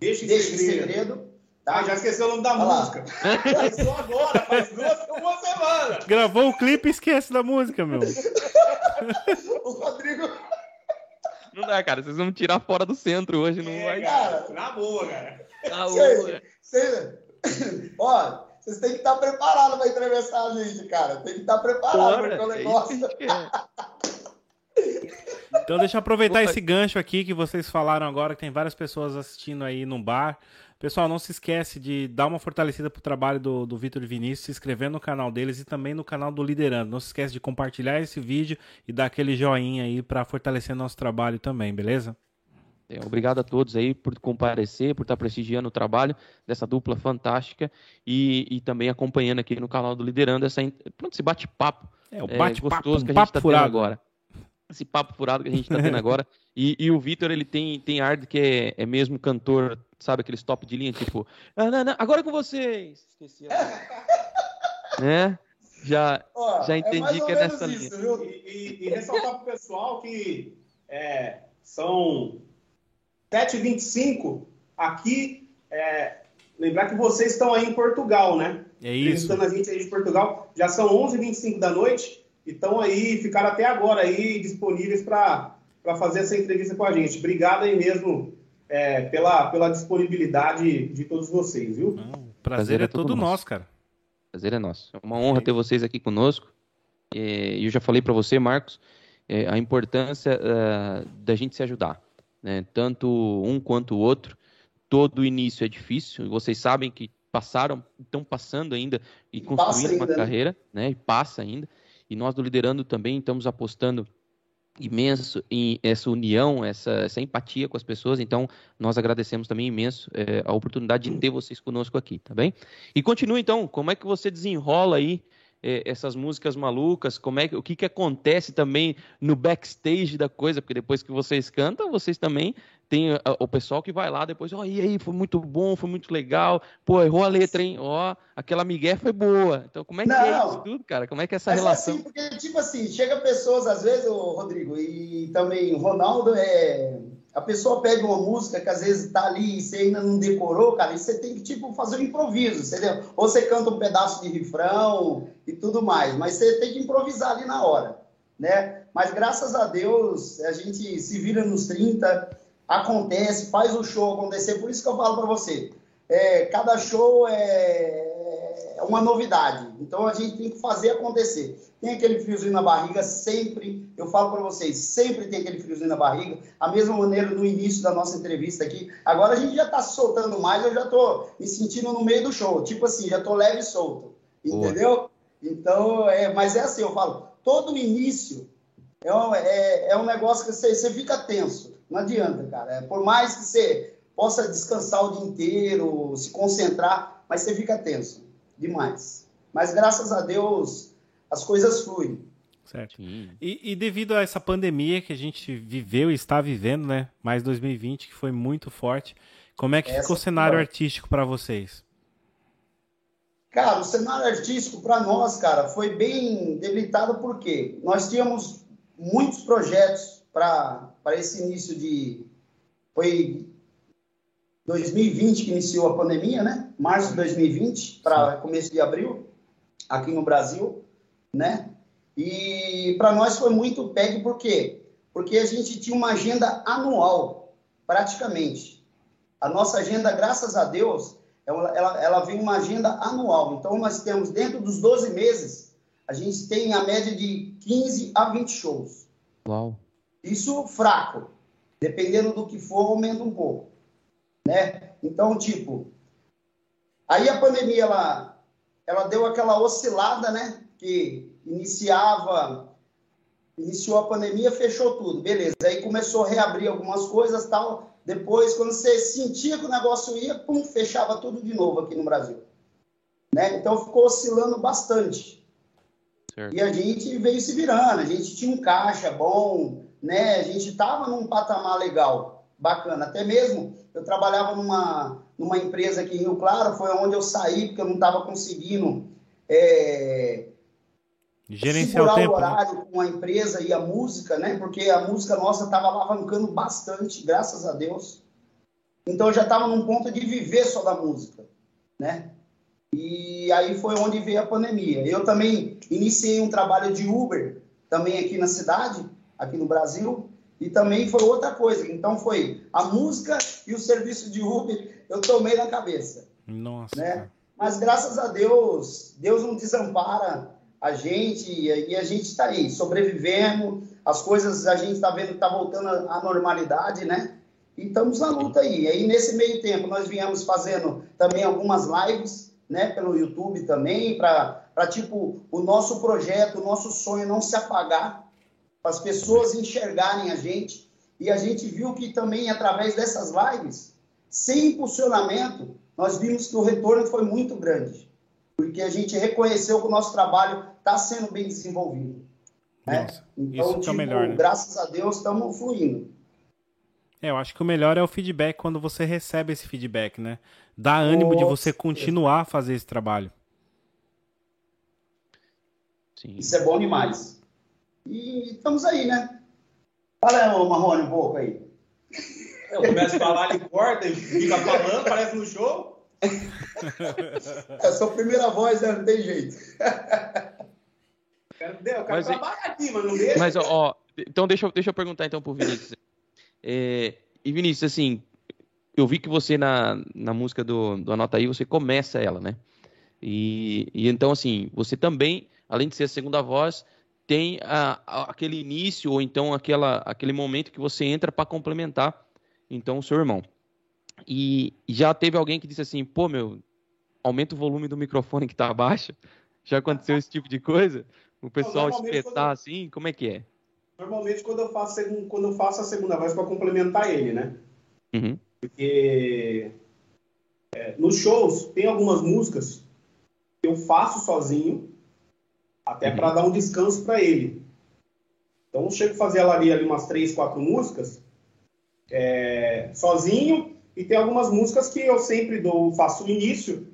[SPEAKER 3] Deixa em
[SPEAKER 5] Deixa
[SPEAKER 3] segredo.
[SPEAKER 5] Em segredo.
[SPEAKER 3] Tá? Ah, já esqueceu o nome da Olha música. Lançou agora, faz duas, uma semana.
[SPEAKER 1] Gravou o clipe e esquece da música, meu.
[SPEAKER 5] o Rodrigo.
[SPEAKER 4] Não dá, cara. Vocês vão me tirar fora do centro hoje, não
[SPEAKER 3] é,
[SPEAKER 4] vai.
[SPEAKER 3] Cara, na boa, cara.
[SPEAKER 4] Na boa.
[SPEAKER 5] Cê, ó, vocês têm que estar preparados para entrevistar a gente, cara. Tem que estar preparado, porque o negócio.
[SPEAKER 1] Então deixa eu aproveitar esse gancho aqui que vocês falaram agora, que tem várias pessoas assistindo aí num bar. Pessoal, não se esquece de dar uma fortalecida pro trabalho do, do Vitor e Vinícius, se inscrever no canal deles e também no canal do Liderando. Não se esquece de compartilhar esse vídeo e dar aquele joinha aí para fortalecer nosso trabalho também, beleza?
[SPEAKER 4] É, obrigado a todos aí por comparecer, por estar prestigiando o trabalho dessa dupla fantástica e, e também acompanhando aqui no canal do Liderando essa, pronto, esse bate-papo
[SPEAKER 1] é, o bate-papo
[SPEAKER 4] é, gostoso
[SPEAKER 1] um
[SPEAKER 4] que a gente está tendo agora. Esse papo furado que a gente está tendo agora. E, e, o Vitor, ele tem, tem ar de que é, é mesmo cantor, sabe, aqueles top de linha, tipo, ah, não, não, agora é com vocês. Esqueci. né? Já,
[SPEAKER 5] Ó,
[SPEAKER 4] já entendi
[SPEAKER 5] é
[SPEAKER 4] que é nessa
[SPEAKER 5] isso,
[SPEAKER 4] linha.
[SPEAKER 5] Viu?
[SPEAKER 3] E, e, e ressaltar pro pessoal que é, são 7h25 aqui. É, lembrar que vocês estão aí em Portugal, né?
[SPEAKER 1] É isso.
[SPEAKER 3] Visitando a gente aí de Portugal. Já são 11h25 da noite estão aí, ficaram até agora aí disponíveis para fazer essa entrevista com a gente. Obrigado aí mesmo é, pela, pela disponibilidade de todos vocês, viu?
[SPEAKER 1] Não, o prazer, prazer, é, todo nosso, nosso cara.
[SPEAKER 4] Prazer é nosso. É uma honra ter vocês aqui conosco. E eu já falei para você, Marcos, é, a importância uh, da gente se ajudar, né? tanto um quanto o outro. Todo início é difícil, vocês sabem que passaram, estão passando ainda e construindo ainda, uma né? carreira, né? E passa ainda. E nós do Liderando também estamos apostando imenso em essa união, essa, essa empatia com as pessoas. Então, nós agradecemos também imenso é, a oportunidade de ter vocês conosco aqui, tá bem? E continua então, como é que você desenrola aí é, essas músicas malucas? Como é que, o que, que acontece também no backstage da coisa? Porque depois que vocês cantam, vocês também tem a, o pessoal que vai lá depois, ó, oh, e aí, foi muito bom, foi muito legal, pô, errou a letra, hein? Ó, oh, aquela migué foi boa. Então, como é que é Não, é isso tudo, cara? Como é que é essa
[SPEAKER 5] mas
[SPEAKER 4] relação?
[SPEAKER 5] É assim, porque, tipo assim, chega pessoas, às vezes, o Rodrigo, e também o Ronaldo, é... a pessoa pede uma música que às vezes tá ali e você ainda não decorou, cara, e você tem que, tipo, fazer um improviso, entendeu? Ou você canta um pedaço de refrão e tudo mais, mas você tem que improvisar ali na hora, né? Mas graças a Deus, a gente se vira nos 30, acontece, faz o show acontecer. Por isso que eu falo para você, é, cada show é, é, uma novidade. Então a gente tem que fazer acontecer. Tem aquele friozinho na barriga sempre, eu falo para vocês, sempre tem aquele friozinho na barriga. A mesma maneira no início da nossa entrevista aqui. Agora a gente já está soltando mais, eu já estou me sentindo no meio do show. Tipo assim, já estou leve e solto. Entendeu? Boa. Então, é, mas é assim, eu falo, todo início é um, é, é um negócio que você, você fica tenso. Não adianta, cara. É, por mais que você possa descansar o dia inteiro, se concentrar, mas você fica tenso demais. Mas graças a Deus as coisas fluem.
[SPEAKER 1] Certo. E, e, devido a essa pandemia que a gente viveu e está vivendo, né? Mais 2020, que foi muito forte, como é que essa ficou o cenário artístico para vocês?
[SPEAKER 5] Cara, o cenário artístico para nós, cara, foi bem debilitado porque nós tínhamos muitos projetos para esse início de. Foi 2020 que iniciou a pandemia, né? Março de 2020 para começo de abril, aqui no Brasil, né? E para nós foi muito pegue, por quê? Porque a gente tinha uma agenda anual, praticamente. A nossa agenda, graças a Deus, ela, ela, ela vem uma agenda anual. Então, nós temos, dentro dos 12 meses, a gente tem a média de 15 a 20 shows.
[SPEAKER 4] Uau.
[SPEAKER 5] Isso fraco. Dependendo do que for, aumenta um pouco. Né? Então, tipo, aí a pandemia, ela, ela deu aquela oscilada, né? Que iniciava, iniciou a pandemia, fechou tudo, beleza. Aí começou a reabrir algumas coisas tal. Depois, quando você sentia que o negócio ia, pum, fechava tudo de novo aqui no Brasil. Né? Então ficou oscilando bastante. Certo. E a gente veio se virando, a gente tinha um caixa bom, né? A gente estava num patamar legal, bacana. Até mesmo eu trabalhava numa, numa empresa aqui em Rio Claro, foi onde eu saí, porque eu não estava conseguindo é,
[SPEAKER 1] Gerenciar segurar o, tempo,
[SPEAKER 5] o né? horário né? com a empresa e a música, né? Porque a música nossa estava alavancando bastante, graças a Deus. Então eu já estava num ponto de viver só da música, né? E aí foi onde veio a pandemia. Eu também iniciei um trabalho de Uber, também aqui na cidade, aqui no Brasil, e também foi outra coisa. Então foi a música e o serviço de Uber, eu tomei na cabeça.
[SPEAKER 1] Nossa.
[SPEAKER 5] Né? Mas graças a Deus, Deus não desampara a gente e a gente está aí, sobrevivendo, as coisas a gente está vendo que está voltando à normalidade, né? E estamos na luta aí. E aí, nesse meio tempo, nós viemos fazendo também algumas lives, né, pelo YouTube também, para, tipo, o nosso projeto, o nosso sonho não se apagar, para as pessoas enxergarem a gente. E a gente viu que também, através dessas lives, sem impulsionamento, nós vimos que o retorno foi muito grande porque a gente reconheceu que o nosso trabalho está sendo bem desenvolvido. Né? Nossa, então, isso tipo, é o tipo, melhor, né? graças a Deus, estamos fluindo.
[SPEAKER 1] É, eu acho que o melhor é o feedback quando você recebe esse feedback, né? Dá ânimo Nossa, de você continuar a fazer esse trabalho.
[SPEAKER 5] Sim. Isso é bom demais. E estamos aí, né? Fala, Marrone, um pouco aí.
[SPEAKER 3] Eu começo a falar, ele corta, ele fica falando, parece no show.
[SPEAKER 5] É a sua primeira voz, né? não tem jeito.
[SPEAKER 3] Eu quero, eu quero mas, trabalhar aqui, mas não deixa.
[SPEAKER 4] Mas, ó, então deixa, deixa eu perguntar então pro Vinícius. É, e Vinícius, assim, eu vi que você na, na música do, do Anota Aí, você começa ela, né? E, e então, assim, você também, além de ser a segunda voz, tem a, a, aquele início ou então aquela, aquele momento que você entra para complementar então o seu irmão. E já teve alguém que disse assim, pô, meu, aumenta o volume do microfone que tá abaixo. Já aconteceu esse tipo de coisa? O pessoal espetar assim, como é que é?
[SPEAKER 3] Normalmente quando eu faço, quando eu faço a segunda voz para complementar ele, né?
[SPEAKER 4] Uhum.
[SPEAKER 3] Porque é, nos shows tem algumas músicas que eu faço sozinho, até uhum. para dar um descanso para ele. Então eu chego a fazer ali, ali umas três, quatro músicas é, sozinho e tem algumas músicas que eu sempre dou, faço o início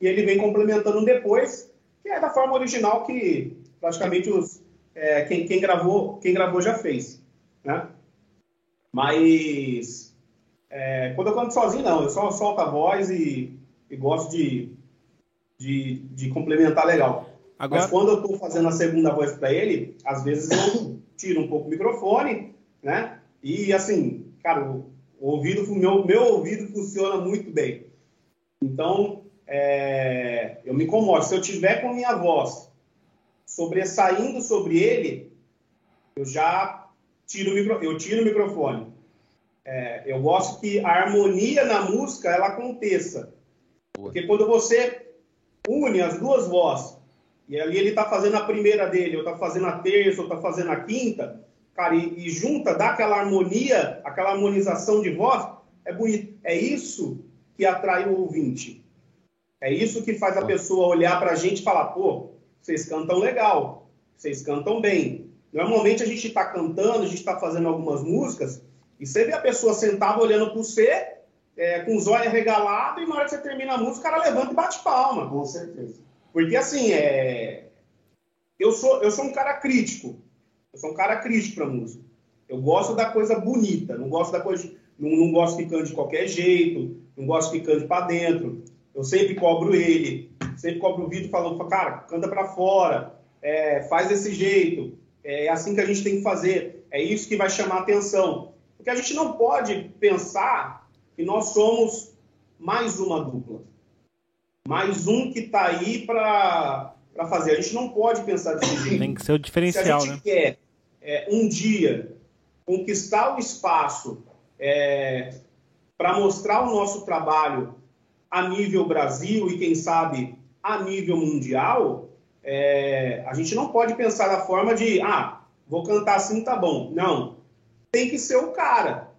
[SPEAKER 3] e ele vem complementando depois, que é da forma original que praticamente os, é, quem, quem, gravou, quem gravou já fez. Né? Mas é, quando eu canto sozinho, não, eu só solto a voz e, e gosto de, de, de, complementar legal. Agora... Mas quando eu estou fazendo a segunda voz para ele, às vezes eu tiro um pouco o microfone, né? E assim, cara, o ouvido, meu, meu ouvido funciona muito bem. Então, é, eu me incomodo. Se eu tiver com minha voz sobressaindo sobre ele, eu já tiro o, micro, eu tiro o microfone. É, eu gosto que a harmonia na música ela aconteça. Porque quando você une as duas vozes, e ali ele está fazendo a primeira dele, ou está fazendo a terça, ou está fazendo a quinta, cara, e, e, junta, dá aquela harmonia, aquela harmonização de voz, é bonito. É isso que atrai o ouvinte. É isso que faz a pessoa olhar para a gente e falar, pô, vocês cantam legal, vocês cantam bem. Normalmente a gente está cantando, a gente está fazendo algumas músicas, e você vê a pessoa sentada olhando para você, é, com os olhos regalados, e na hora que você termina a música, o cara levanta e bate palma.
[SPEAKER 5] Com certeza.
[SPEAKER 3] Porque assim, é... eu, sou, eu sou um cara crítico. Eu sou um cara crítico para música. Eu gosto da coisa bonita, não gosto da coisa. Não, não gosto que cante de qualquer jeito, não gosto que cante para dentro. Eu sempre cobro ele, sempre cobro o Vitor falando, cara, canta para fora, é, faz desse jeito, é assim que a gente tem que fazer, é isso que vai chamar atenção. Porque a gente não pode pensar que nós somos mais uma dupla, mais um que está aí para fazer. A gente não pode pensar desse jeito.
[SPEAKER 1] Tem que ser o diferencial,
[SPEAKER 3] Se a gente
[SPEAKER 1] né?
[SPEAKER 3] quer é, um dia conquistar o espaço é, para mostrar o nosso trabalho a nível Brasil e, quem sabe, a nível mundial, é, a gente não pode pensar da forma de, ah, vou cantar assim, tá bom. Não. Tem que ser o cara.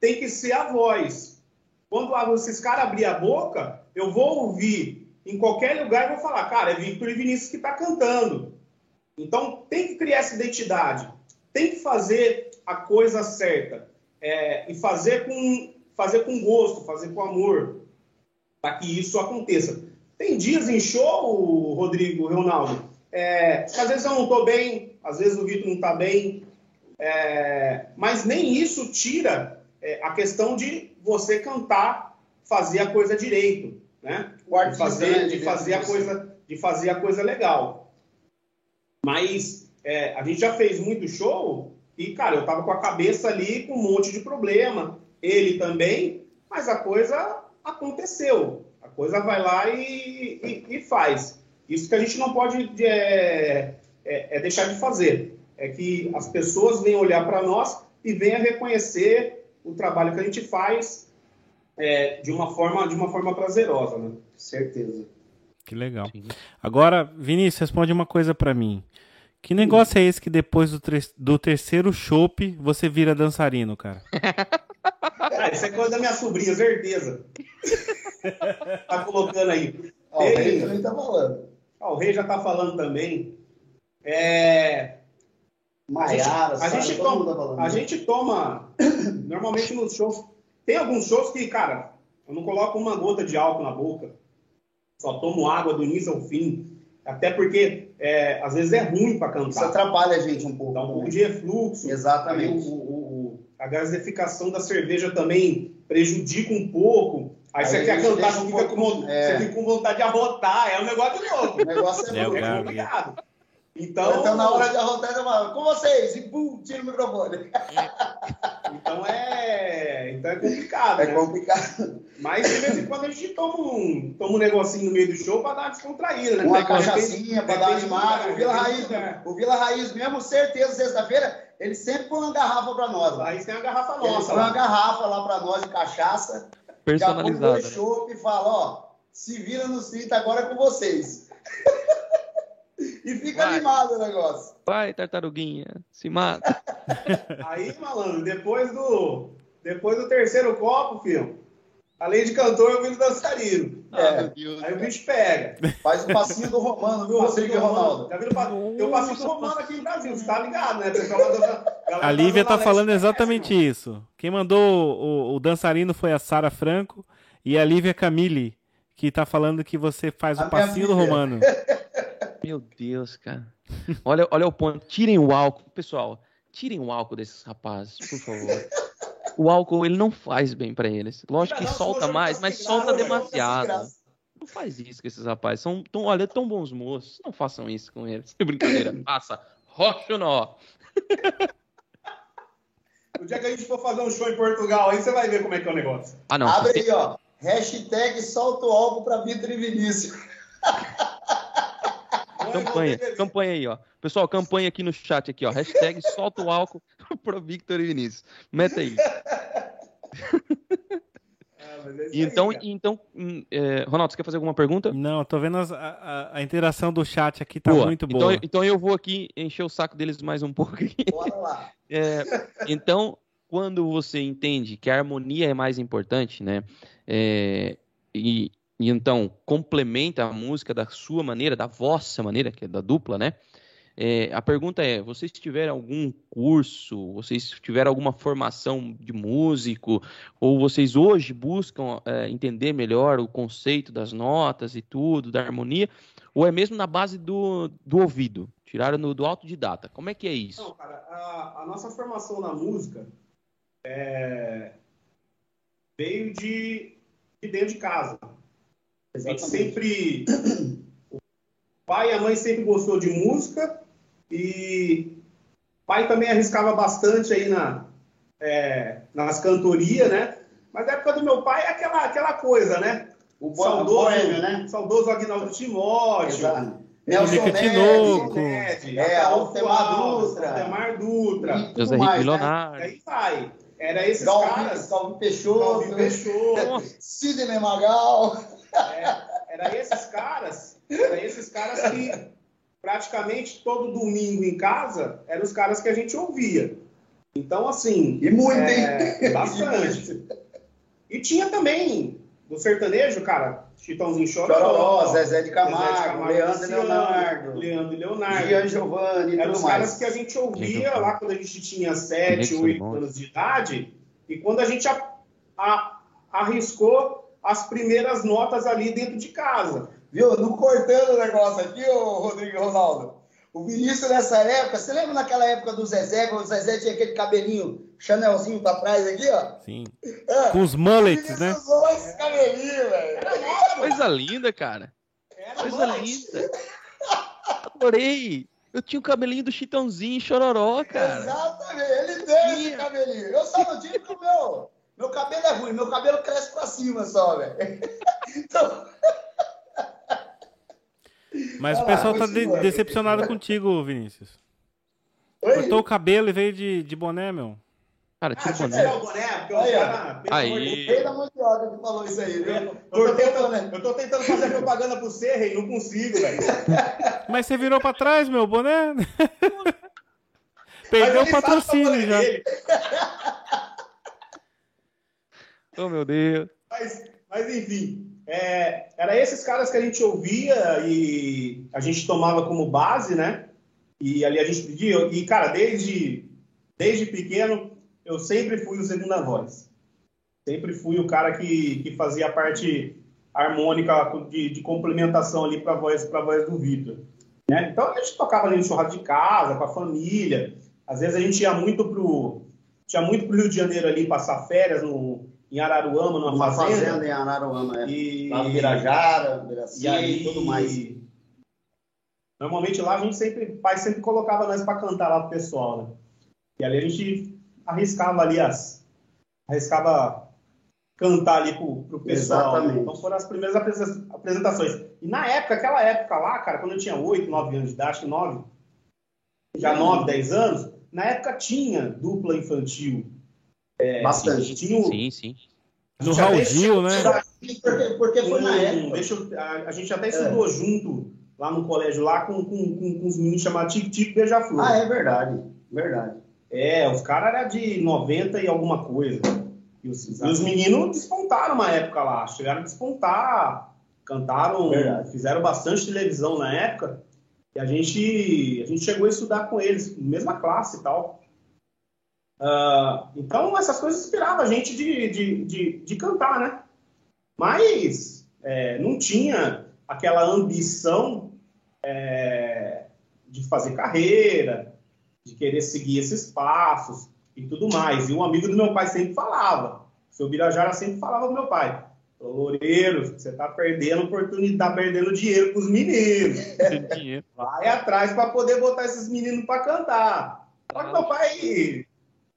[SPEAKER 3] Tem que ser a voz. Quando esses caras abrir a boca, eu vou ouvir em qualquer lugar e vou falar, cara, é Victor e Vinícius que está cantando. Então, tem que criar essa identidade. Tem que fazer a coisa certa. É, e fazer com, fazer com gosto, fazer com amor para que isso aconteça. Tem dias em show, Rodrigo, Ronaldo, é, às vezes eu não estou bem, às vezes o Vitor não está bem, é, mas nem isso tira é, a questão de você cantar, fazer a coisa direito, né? De fazer, de fazer a coisa, de fazer a coisa legal. Mas é, a gente já fez muito show e, cara, eu tava com a cabeça ali com um monte de problema, ele também, mas a coisa aconteceu. A coisa vai lá e, e, e faz. Isso que a gente não pode é, é, é, deixar de fazer. É que as pessoas venham olhar para nós e venham reconhecer o trabalho que a gente faz é, de, uma forma, de uma forma prazerosa. Né?
[SPEAKER 5] Certeza.
[SPEAKER 1] Que legal. Sim. Agora, Vinícius, responde uma coisa para mim. Que negócio é esse que depois do, do terceiro chopp você vira dançarino, cara?
[SPEAKER 3] Ah, isso é coisa da minha sobrinha, certeza. tá colocando aí.
[SPEAKER 5] Ó, o rei também tá falando.
[SPEAKER 3] Ó, o rei já tá falando também. É...
[SPEAKER 5] Maiara,
[SPEAKER 3] a, gente, a, toma, tá a gente toma, normalmente nos shows, tem alguns shows que, cara, eu não coloco uma gota de álcool na boca, só tomo água do início ao fim, até porque é, às vezes é ruim para cantar.
[SPEAKER 5] Isso atrapalha a gente um pouco.
[SPEAKER 3] Dá um pouco de refluxo.
[SPEAKER 5] Exatamente.
[SPEAKER 3] O, o, o, a gasificação da cerveja também prejudica um pouco. Aí, aí você quer cantar, você, fica com, é. você fica com vontade de arrotar. É um negócio louco.
[SPEAKER 5] O negócio é,
[SPEAKER 1] é,
[SPEAKER 5] é
[SPEAKER 3] complicado. Então,
[SPEAKER 5] então, na hora de arrotar, eu falo, com vocês, e pum, tira o microfone.
[SPEAKER 3] então é, então é complicado.
[SPEAKER 5] É
[SPEAKER 3] né?
[SPEAKER 5] complicado.
[SPEAKER 3] Mas de vez em quando a gente toma um, toma um negocinho no meio do show para dar uma descontraída, né?
[SPEAKER 5] Uma cachaçinha para dar uma animada. O Vila Raiz, é. o Vila Raiz mesmo, certeza, sexta-feira, ele sempre põe uma garrafa para nós.
[SPEAKER 3] Lá. Aí tem uma garrafa nossa. Ele
[SPEAKER 5] põe uma garrafa lá para nós de cachaça.
[SPEAKER 4] Personalizada.
[SPEAKER 5] Já põe show e fala, ó, se vira nos 30 agora com vocês. E fica vai. animado o negócio.
[SPEAKER 4] Vai, tartaruguinha, se mata.
[SPEAKER 3] Aí, malandro, depois do, depois do terceiro copo, filho, além de cantor, eu viro dançarino.
[SPEAKER 5] Ah, é. Deus,
[SPEAKER 3] aí o bicho pega.
[SPEAKER 5] Faz o passinho do Romano, viu, Rodrigo Ronaldo?
[SPEAKER 3] Já o Tem o passinho do Romano aqui no Brasil, você tá ligado, né?
[SPEAKER 1] A Lívia tá falando exatamente isso. Quem mandou o, o dançarino foi a Sara Franco e a Lívia Camille, que tá falando que você faz a o passinho do Romano.
[SPEAKER 4] Meu Deus, cara. Olha, olha o ponto. Tirem o álcool. Pessoal, tirem o álcool desses rapazes, por favor. O álcool, ele não faz bem para eles. Lógico que solta mais, mas solta demasiado. Não faz isso com esses rapazes. São tão, olha, tão bons moços. Não façam isso com eles. Brincadeira. Passa. Rocha nó.
[SPEAKER 3] O dia que a gente for fazer um show em Portugal, aí você vai ver como é que é o negócio.
[SPEAKER 4] Ah, não.
[SPEAKER 5] Abre aí, ó. Hashtag solta o álcool para Vitor e Vinícius.
[SPEAKER 4] campanha, campanha aí, ó. Pessoal, campanha aqui no chat aqui, ó. Hashtag solta o álcool pro Victor e Vinícius. Meta aí. Ah, é então, aí, então hum, é, Ronaldo, você quer fazer alguma pergunta?
[SPEAKER 1] Não, tô vendo as, a, a, interação do chat aqui tá boa. muito
[SPEAKER 4] então,
[SPEAKER 1] boa.
[SPEAKER 4] Então, então eu vou aqui encher o saco deles mais um pouco. Aqui. Bora lá. É, então, quando você entende que a harmonia é mais importante, né? É, e, e, então complementa a música da sua maneira, da vossa maneira, que é da dupla, né? É, a pergunta é: vocês tiveram algum curso, vocês tiveram alguma formação de músico, ou vocês hoje buscam é, entender melhor o conceito das notas e tudo, da harmonia, ou é mesmo na base do, do ouvido? Tiraram no, do autodidata. Como é que é isso? Não,
[SPEAKER 3] cara, a, a nossa formação na música é, veio de, de, dentro de casa. A gente sempre. O pai e a mãe sempre gostou de música e o pai também arriscava bastante aí na, é, nas cantorias, né? Mas na época do meu pai é aquela, aquela coisa, né? O saudoso, boêmio, né? saudoso Aguinaldo Timóteo. Exato.
[SPEAKER 1] Nelson Tinoco.
[SPEAKER 3] É, Altemar Dutra. Altemar Dutra.
[SPEAKER 4] José Henrique Leonardo.
[SPEAKER 3] Aí vai. Era esses Galvin, caras.
[SPEAKER 5] Galvin Peixoto. Galvin Peixoto. Sidney Magal.
[SPEAKER 3] É, era esses caras. Era esses caras que praticamente todo domingo em casa eram os caras que a gente ouvia. Então, assim.
[SPEAKER 5] E muito, é,
[SPEAKER 3] hein? Bastante. e tinha também, do sertanejo, cara, Chitãozinho Chororó, Chororó
[SPEAKER 5] Zezé de Camargo, Zezé de Camargo Leandro e Leonardo,
[SPEAKER 3] Leandro e Leonardo,
[SPEAKER 5] Gian Giovanni,
[SPEAKER 3] eram os caras que a gente ouvia lá quando a gente tinha 7, 8 anos de idade, e quando a gente a, a, arriscou as primeiras notas ali dentro de casa.
[SPEAKER 5] Viu? Não cortando o negócio aqui, ô Rodrigo Ronaldo. O Vinícius nessa época, você lembra naquela época do Zezé, quando o Zezé tinha aquele cabelinho Chanelzinho pra trás aqui, ó?
[SPEAKER 1] Sim. É. Com os mullets, né?
[SPEAKER 5] Usou esse cabelinho, velho.
[SPEAKER 4] Coisa linda, cara. Coisa linda. Adorei. Eu tinha o cabelinho do Chitãozinho e Chororó, cara.
[SPEAKER 5] Exatamente. Ele tem esse cabelinho. Eu só não tive o meu, meu cabelo é ruim. Meu cabelo cresce pra cima só, velho. Então...
[SPEAKER 1] Mas o pessoal tá de decepcionado contigo, Vinícius. Oi? Cortou o cabelo e veio de, de boné, meu.
[SPEAKER 4] Cara, tira ah, o boné.
[SPEAKER 3] o boné, porque aí, cara,
[SPEAKER 4] aí.
[SPEAKER 5] Rei da mandioca que falou isso aí, viu?
[SPEAKER 3] Eu, tô tentando, eu tô tentando fazer propaganda pro você, rei, não consigo, velho.
[SPEAKER 1] Mas você virou pra trás, meu, boné? Perdeu o patrocínio já.
[SPEAKER 4] Oh, meu Deus.
[SPEAKER 3] Mas, mas enfim, é, era esses caras que a gente ouvia e a gente tomava como base, né? E ali a gente pedia. E, cara, desde, desde pequeno, eu sempre fui o segunda voz. Sempre fui o cara que, que fazia a parte harmônica de, de complementação ali para a voz, voz do Vitor. Né? Então a gente tocava ali no churrasco de casa, com a família. Às vezes a gente ia muito pro, tinha muito pro Rio de Janeiro ali passar férias no, em Araruama, numa Uma fazenda. fazenda
[SPEAKER 5] em Araruama, é. E... Lá no Birajara,
[SPEAKER 3] e aí, tudo mais. Normalmente lá a gente sempre, o pai sempre colocava nós para cantar lá pro pessoal, né? E ali a gente arriscava ali as, arriscava cantar ali pro, pro pessoal. Exatamente. Então foram as primeiras apresentações. E na época, aquela época lá, cara, quando eu tinha 8, 9 anos de idade, acho que 9, já 9, 10 anos, na época tinha dupla infantil.
[SPEAKER 5] É, Bastante.
[SPEAKER 4] Tinha, sim, sim.
[SPEAKER 1] No Raul Gil, né?
[SPEAKER 5] Porque, porque foi um, na época.
[SPEAKER 3] Deixa eu, a, a, gente até estudou é. junto lá no colégio, lá com, com, com, com os meninos chamados Tic Tic Beija-Flor.
[SPEAKER 5] Ah, é verdade. Verdade.
[SPEAKER 3] É, os caras eram de 90 e alguma coisa. E os, e os, meninos despontaram uma época lá, chegaram a despontar, cantaram, verdade. fizeram bastante televisão na época. E a gente, a gente chegou a estudar com eles, mesma classe e tal. Uh, então, essas coisas inspiravam a gente de, de, de, de cantar, né? Mas é, não tinha aquela ambição é, de fazer carreira, de querer seguir esses passos e tudo mais. E um amigo do meu pai sempre falava, o seu Birajara sempre falava do meu pai, Loureiro, você está perdendo oportunidade, tá perdendo dinheiro com os meninos. Vai atrás para poder botar esses meninos para cantar. Só que meu pai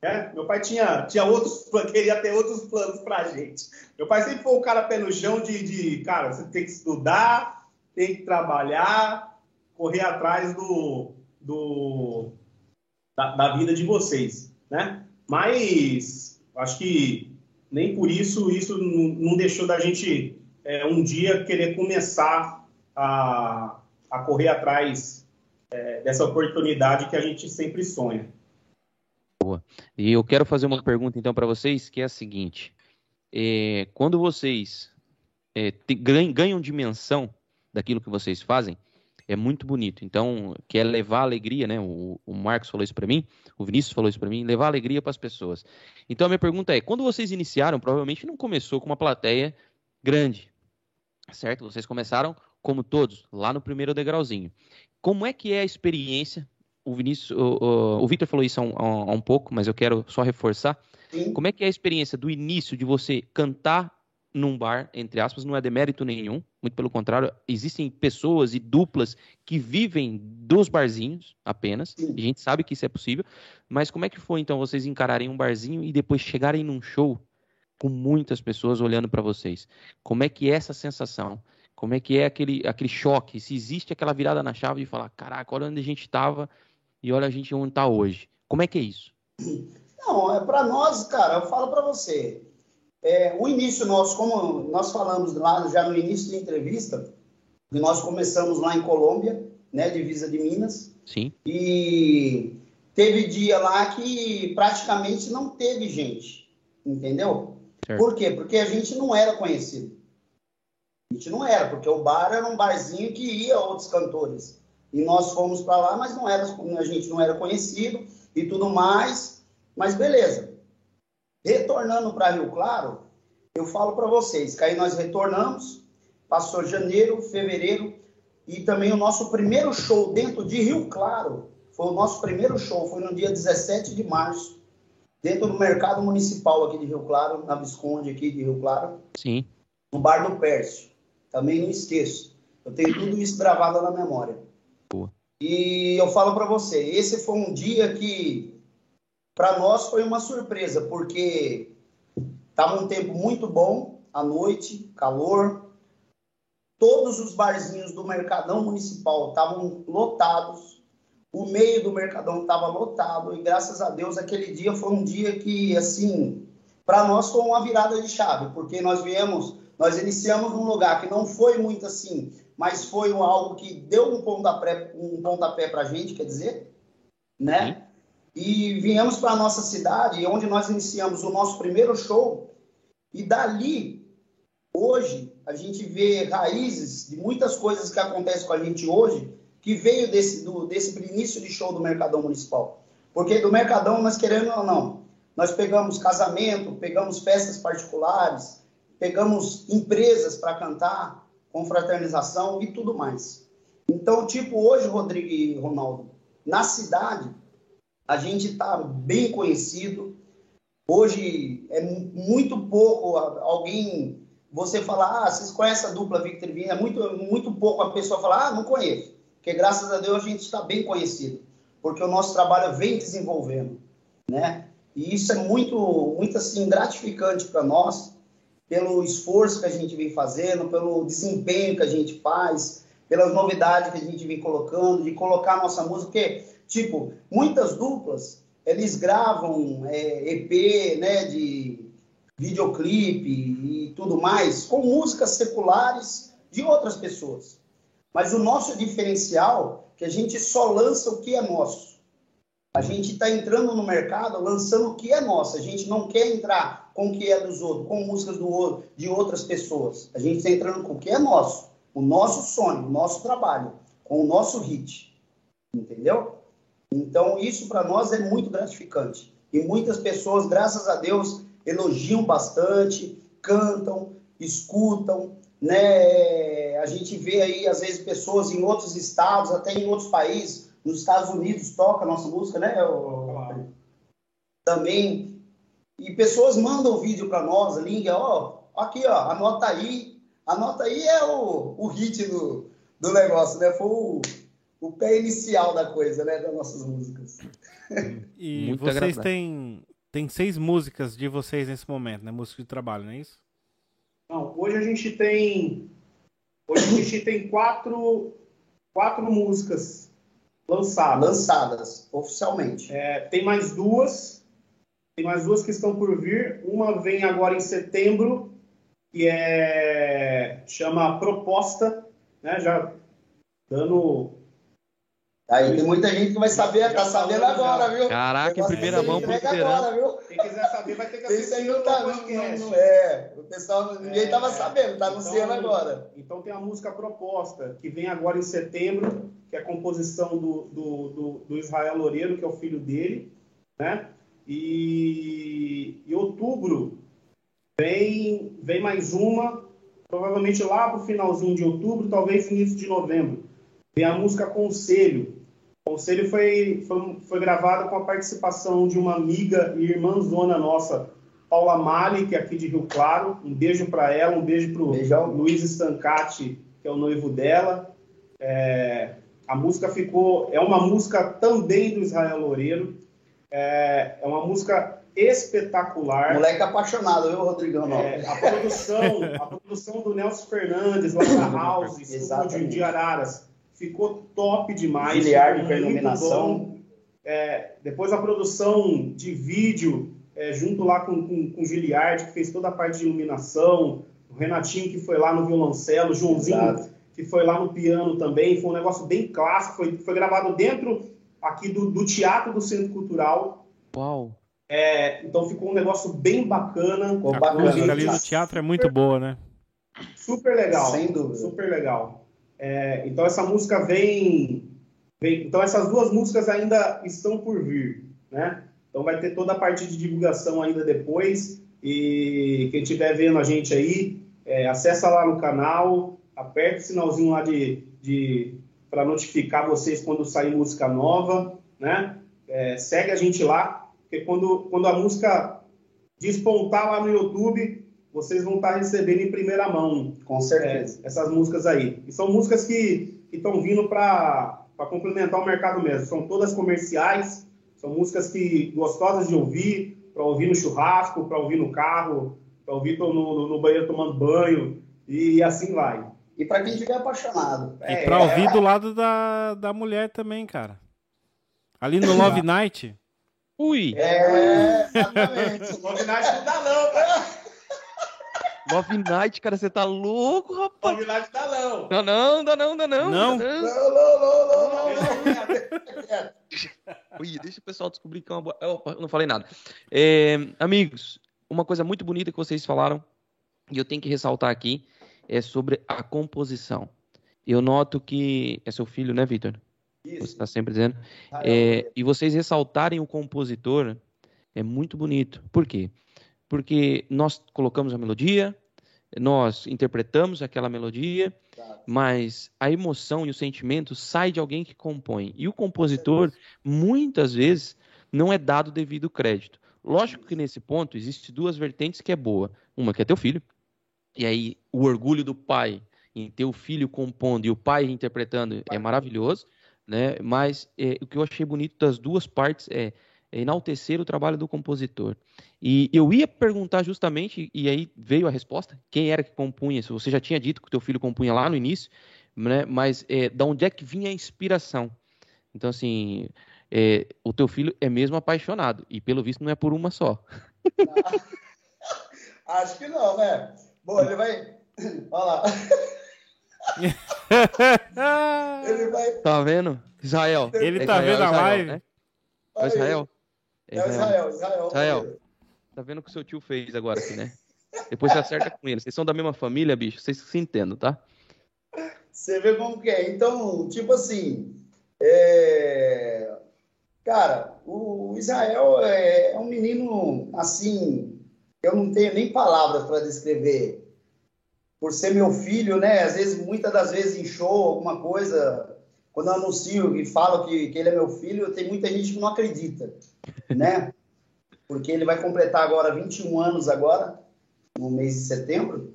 [SPEAKER 3] É, meu pai tinha, tinha outros, queria ter outros planos para a gente. Meu pai sempre foi um cara pé no chão de, de, cara, você tem que estudar, tem que trabalhar, correr atrás do, do da, da vida de vocês, né? Mas acho que nem por isso isso não deixou da gente é, um dia querer começar a, a correr atrás é, dessa oportunidade que a gente sempre sonha.
[SPEAKER 4] Boa. E eu quero fazer uma pergunta então para vocês, que é a seguinte: é, quando vocês é, te, ganham, dimensão daquilo que vocês fazem, é muito bonito. Então, quer levar alegria, né? O, o Marcos falou isso para mim, o Vinícius falou isso para mim, levar alegria para as pessoas. Então, a minha pergunta é: quando vocês iniciaram, provavelmente não começou com uma plateia grande, certo? Vocês começaram como todos, lá no primeiro degrauzinho. Como é que é a experiência? O Vinícius, o, o, o Victor falou isso há um, há um, pouco, mas eu quero só reforçar. Sim. Como é que é a experiência do início de você cantar num bar, entre aspas, não é demérito nenhum, muito pelo contrário, existem pessoas e duplas que vivem dos barzinhos apenas, Sim. a gente sabe que isso é possível, mas como é que foi então vocês encararem um barzinho e depois chegarem num show com muitas pessoas olhando para vocês? Como é que é essa sensação? Como é que é aquele, aquele choque? Se existe aquela virada na chave de falar, caraca, olha onde a gente estava e olha a gente onde está hoje. Como é que é isso?
[SPEAKER 5] Não, é para nós, cara, eu falo para você. É, o início nosso, como nós falamos lá já no início da entrevista, nós começamos lá em Colômbia, né, divisa de Minas.
[SPEAKER 4] Sim.
[SPEAKER 5] E teve dia lá que praticamente não teve gente, entendeu? Certo. Por quê? Porque a gente não era conhecido. A gente não era, porque o bar era um barzinho que ia outros cantores. E nós fomos para lá, mas não era, a gente não era conhecido e tudo mais. Mas beleza. Retornando para Rio Claro, eu falo para vocês que aí nós retornamos, passou janeiro, fevereiro, e também o nosso primeiro show dentro de Rio Claro, foi o nosso primeiro show, foi no dia 17 de março, dentro do mercado municipal aqui de Rio Claro, na Visconde aqui de Rio Claro.
[SPEAKER 4] Sim.
[SPEAKER 5] No bar do Pércio. Também não esqueço. Eu tenho tudo isso gravado na memória. E eu falo para você, esse foi um dia que para nós foi uma surpresa, porque estava um tempo muito bom, à noite, calor. Todos os barzinhos do Mercadão Municipal estavam lotados. O meio do Mercadão estava lotado e graças a Deus aquele dia foi um dia que assim, para nós foi uma virada de chave, porque nós viemos nós iniciamos num lugar que não foi muito assim, mas foi algo que deu um pontapé, um pontapé para a gente, quer dizer, né? E viemos para a nossa cidade, onde nós iniciamos o nosso primeiro show, e dali, hoje, a gente vê raízes de muitas coisas que acontecem com a gente hoje, que veio desse, do, desse início de show do Mercadão Municipal. Porque do Mercadão, nós querendo ou não, nós pegamos casamento, pegamos festas particulares, pegamos empresas para cantar, confraternização e tudo mais. Então, tipo, hoje, Rodrigo e Ronaldo, na cidade, a gente está bem conhecido. Hoje é muito pouco alguém você falar, ah, vocês conhecem a dupla Victor Vinha? É muito, muito pouco a pessoa falar, ah, não conheço. Porque graças a Deus a gente está bem conhecido, porque o nosso trabalho vem desenvolvendo, né? E isso é muito, muito assim gratificante para nós, pelo esforço que a gente vem fazendo, pelo desempenho que a gente faz, pelas novidades que a gente vem colocando, de colocar nossa música, porque, tipo, muitas duplas, eles gravam é, EP, né, de videoclipe e tudo mais, com músicas seculares de outras pessoas. Mas o nosso diferencial é que a gente só lança o que é nosso. A gente está entrando no mercado lançando o que é nosso. A gente não quer entrar com o que é dos outros, com músicas do, de outras pessoas. A gente está entrando com o que é nosso. O nosso sonho, o nosso trabalho, com o nosso hit. Entendeu? Então, isso para nós é muito gratificante. E muitas pessoas, graças a Deus, elogiam bastante, cantam, escutam, né? A gente vê aí, às vezes, pessoas em outros estados, até em outros países, nos Estados Unidos toca a nossa música, né? Claro. Também. E pessoas mandam vídeo para nós, link, ó, aqui, ó, anota aí. Anota aí é o, o hit do, do negócio, né? Foi o, o pé inicial da coisa, né? Das nossas músicas.
[SPEAKER 1] E Muito vocês têm, tem seis músicas de vocês nesse momento, né? Música de trabalho, não é isso?
[SPEAKER 3] Não, hoje a gente tem. Hoje a gente tem quatro, quatro músicas lançadas.
[SPEAKER 5] Lançadas, oficialmente.
[SPEAKER 3] É, tem mais duas. Tem mais duas que estão por vir. Uma vem agora em setembro, que é. chama Proposta, né? Já dando
[SPEAKER 5] Aí tem muita gente que vai saber, tá sabendo agora, viu?
[SPEAKER 4] Caraca, em primeira mão,
[SPEAKER 5] agora, viu?
[SPEAKER 3] Quem quiser saber vai ter que assistir
[SPEAKER 5] não tá, não, não, não, é, o pessoal, ninguém é, tava sabendo, tá anunciando então, agora.
[SPEAKER 3] Então tem a música proposta, que vem agora em setembro, que é a composição do, do, do, do Israel Loureiro, que é o filho dele, né? E em outubro vem, vem mais uma, provavelmente lá pro finalzinho de outubro, talvez início de novembro. Vem a música Conselho, conselho foi, foi, foi gravado com a participação de uma amiga e irmãzona nossa, Paula Mali, que é aqui de Rio Claro. Um beijo para ela, um beijo para o Luiz Stancati, que é o noivo dela. É, a música ficou. É uma música também do Israel Loureiro. É, é uma música espetacular.
[SPEAKER 5] Moleque apaixonado, viu, Rodrigão?
[SPEAKER 3] É, a, produção, a produção do Nelson Fernandes, lá na House, estúdio de Araras ficou top demais.
[SPEAKER 5] Giliard com a iluminação.
[SPEAKER 3] É, depois a produção de vídeo, é, junto lá com, com, com o Giliard, que fez toda a parte de iluminação, o Renatinho que foi lá no violoncelo, o Joãozinho Exato. que foi lá no piano também, foi um negócio bem clássico, foi, foi gravado dentro aqui do, do Teatro do Centro Cultural.
[SPEAKER 4] Uau!
[SPEAKER 3] É, então ficou um negócio bem bacana.
[SPEAKER 1] A bacana. música ali do teatro é muito boa, né?
[SPEAKER 3] Super legal.
[SPEAKER 5] Sem dúvida.
[SPEAKER 3] Super legal. É, então essa música vem, vem, Então essas duas músicas ainda estão por vir, né? Então vai ter toda a parte de divulgação ainda depois. E quem estiver vendo a gente aí, é, acessa lá no canal, aperta o sinalzinho lá de, de para notificar vocês quando sair música nova, né? É, segue a gente lá, porque quando, quando a música despontar lá no YouTube, vocês vão estar recebendo em primeira mão.
[SPEAKER 5] Com certeza.
[SPEAKER 3] É, essas músicas aí. E são músicas que estão vindo para complementar o mercado mesmo. São todas comerciais, são músicas que gostosas de ouvir, para ouvir no churrasco, para ouvir no carro, para ouvir no, no, no, banheiro tomando banho, e, assim vai.
[SPEAKER 5] E para quem estiver apaixonado.
[SPEAKER 1] E é, para ouvir é... do lado da, da mulher também, cara. Ali no Love Night.
[SPEAKER 4] Ui!
[SPEAKER 5] É, exatamente.
[SPEAKER 3] Love Night não dá não, cara.
[SPEAKER 4] Love Night, cara, você tá louco, rapaz?
[SPEAKER 3] Love Night tá não.
[SPEAKER 4] Não, não, não, não, não, não.
[SPEAKER 1] Não,
[SPEAKER 5] não, não, não, não.
[SPEAKER 4] Ui, deixa o pessoal descobrir que é uma boa... Eu não falei nada. É, amigos, uma coisa muito bonita que vocês falaram, e eu tenho que ressaltar aqui, é sobre a composição. Eu noto que... É seu filho, né, Vitor? Isso. Você está sempre dizendo. É, e vocês ressaltarem o compositor é muito bonito. Por quê? porque nós colocamos a melodia, nós interpretamos aquela melodia, mas a emoção e o sentimento sai de alguém que compõe. E o compositor, muitas vezes, não é dado devido crédito. Lógico que nesse ponto existe duas vertentes que é boa. Uma que é teu filho, e aí o orgulho do pai em ter o filho compondo e o pai interpretando é maravilhoso, né? Mas é, o que eu achei bonito das duas partes é enaltecer o trabalho do compositor. E eu ia perguntar justamente, e aí veio a resposta, quem era que compunha isso? Você já tinha dito que o teu filho compunha lá no início, né? mas é, da onde é que vinha a inspiração? Então, assim, é, o teu filho é mesmo apaixonado, e pelo visto não é por uma só.
[SPEAKER 5] Acho que não, né? Bom, ele vai... Olha lá.
[SPEAKER 4] ele vai... Tá vendo? Israel.
[SPEAKER 1] Ele tá vendo a live. Né?
[SPEAKER 4] Israel.
[SPEAKER 5] É Israel, Israel. Israel.
[SPEAKER 4] Tá vendo o que o seu tio fez agora aqui, né? Depois você acerta com ele. Vocês são da mesma família, bicho. Vocês se entendem, tá?
[SPEAKER 5] Você vê como que é. Então, tipo assim, é... cara, o Israel é, é um menino assim, eu não tenho nem palavras para descrever. Por ser meu filho, né? Às vezes, muitas das vezes em show, alguma coisa, quando eu anuncio e falo que, que ele é meu filho, tem muita gente que não acredita, né? Porque ele vai completar agora 21 anos agora, no mês de setembro.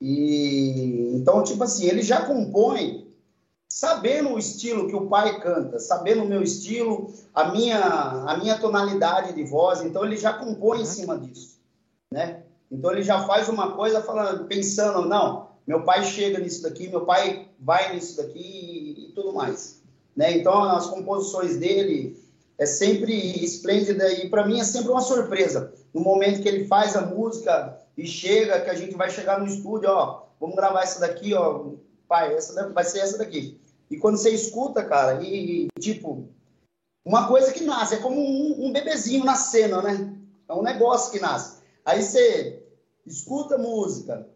[SPEAKER 5] E então, tipo assim, ele já compõe sabendo o estilo que o pai canta, sabendo o meu estilo, a minha, a minha tonalidade de voz, então ele já compõe em cima disso, né? Então ele já faz uma coisa falando, pensando, não, meu pai chega nisso daqui, meu pai vai nisso daqui tudo mais, né? Então as composições dele é sempre esplêndida e para mim é sempre uma surpresa. No momento que ele faz a música e chega, que a gente vai chegar no estúdio, ó, vamos gravar essa daqui, ó, pai, essa vai ser essa daqui. E quando você escuta, cara, e, tipo, uma coisa que nasce, é como um, um bebezinho nascendo, né? É um negócio que nasce. Aí você escuta música,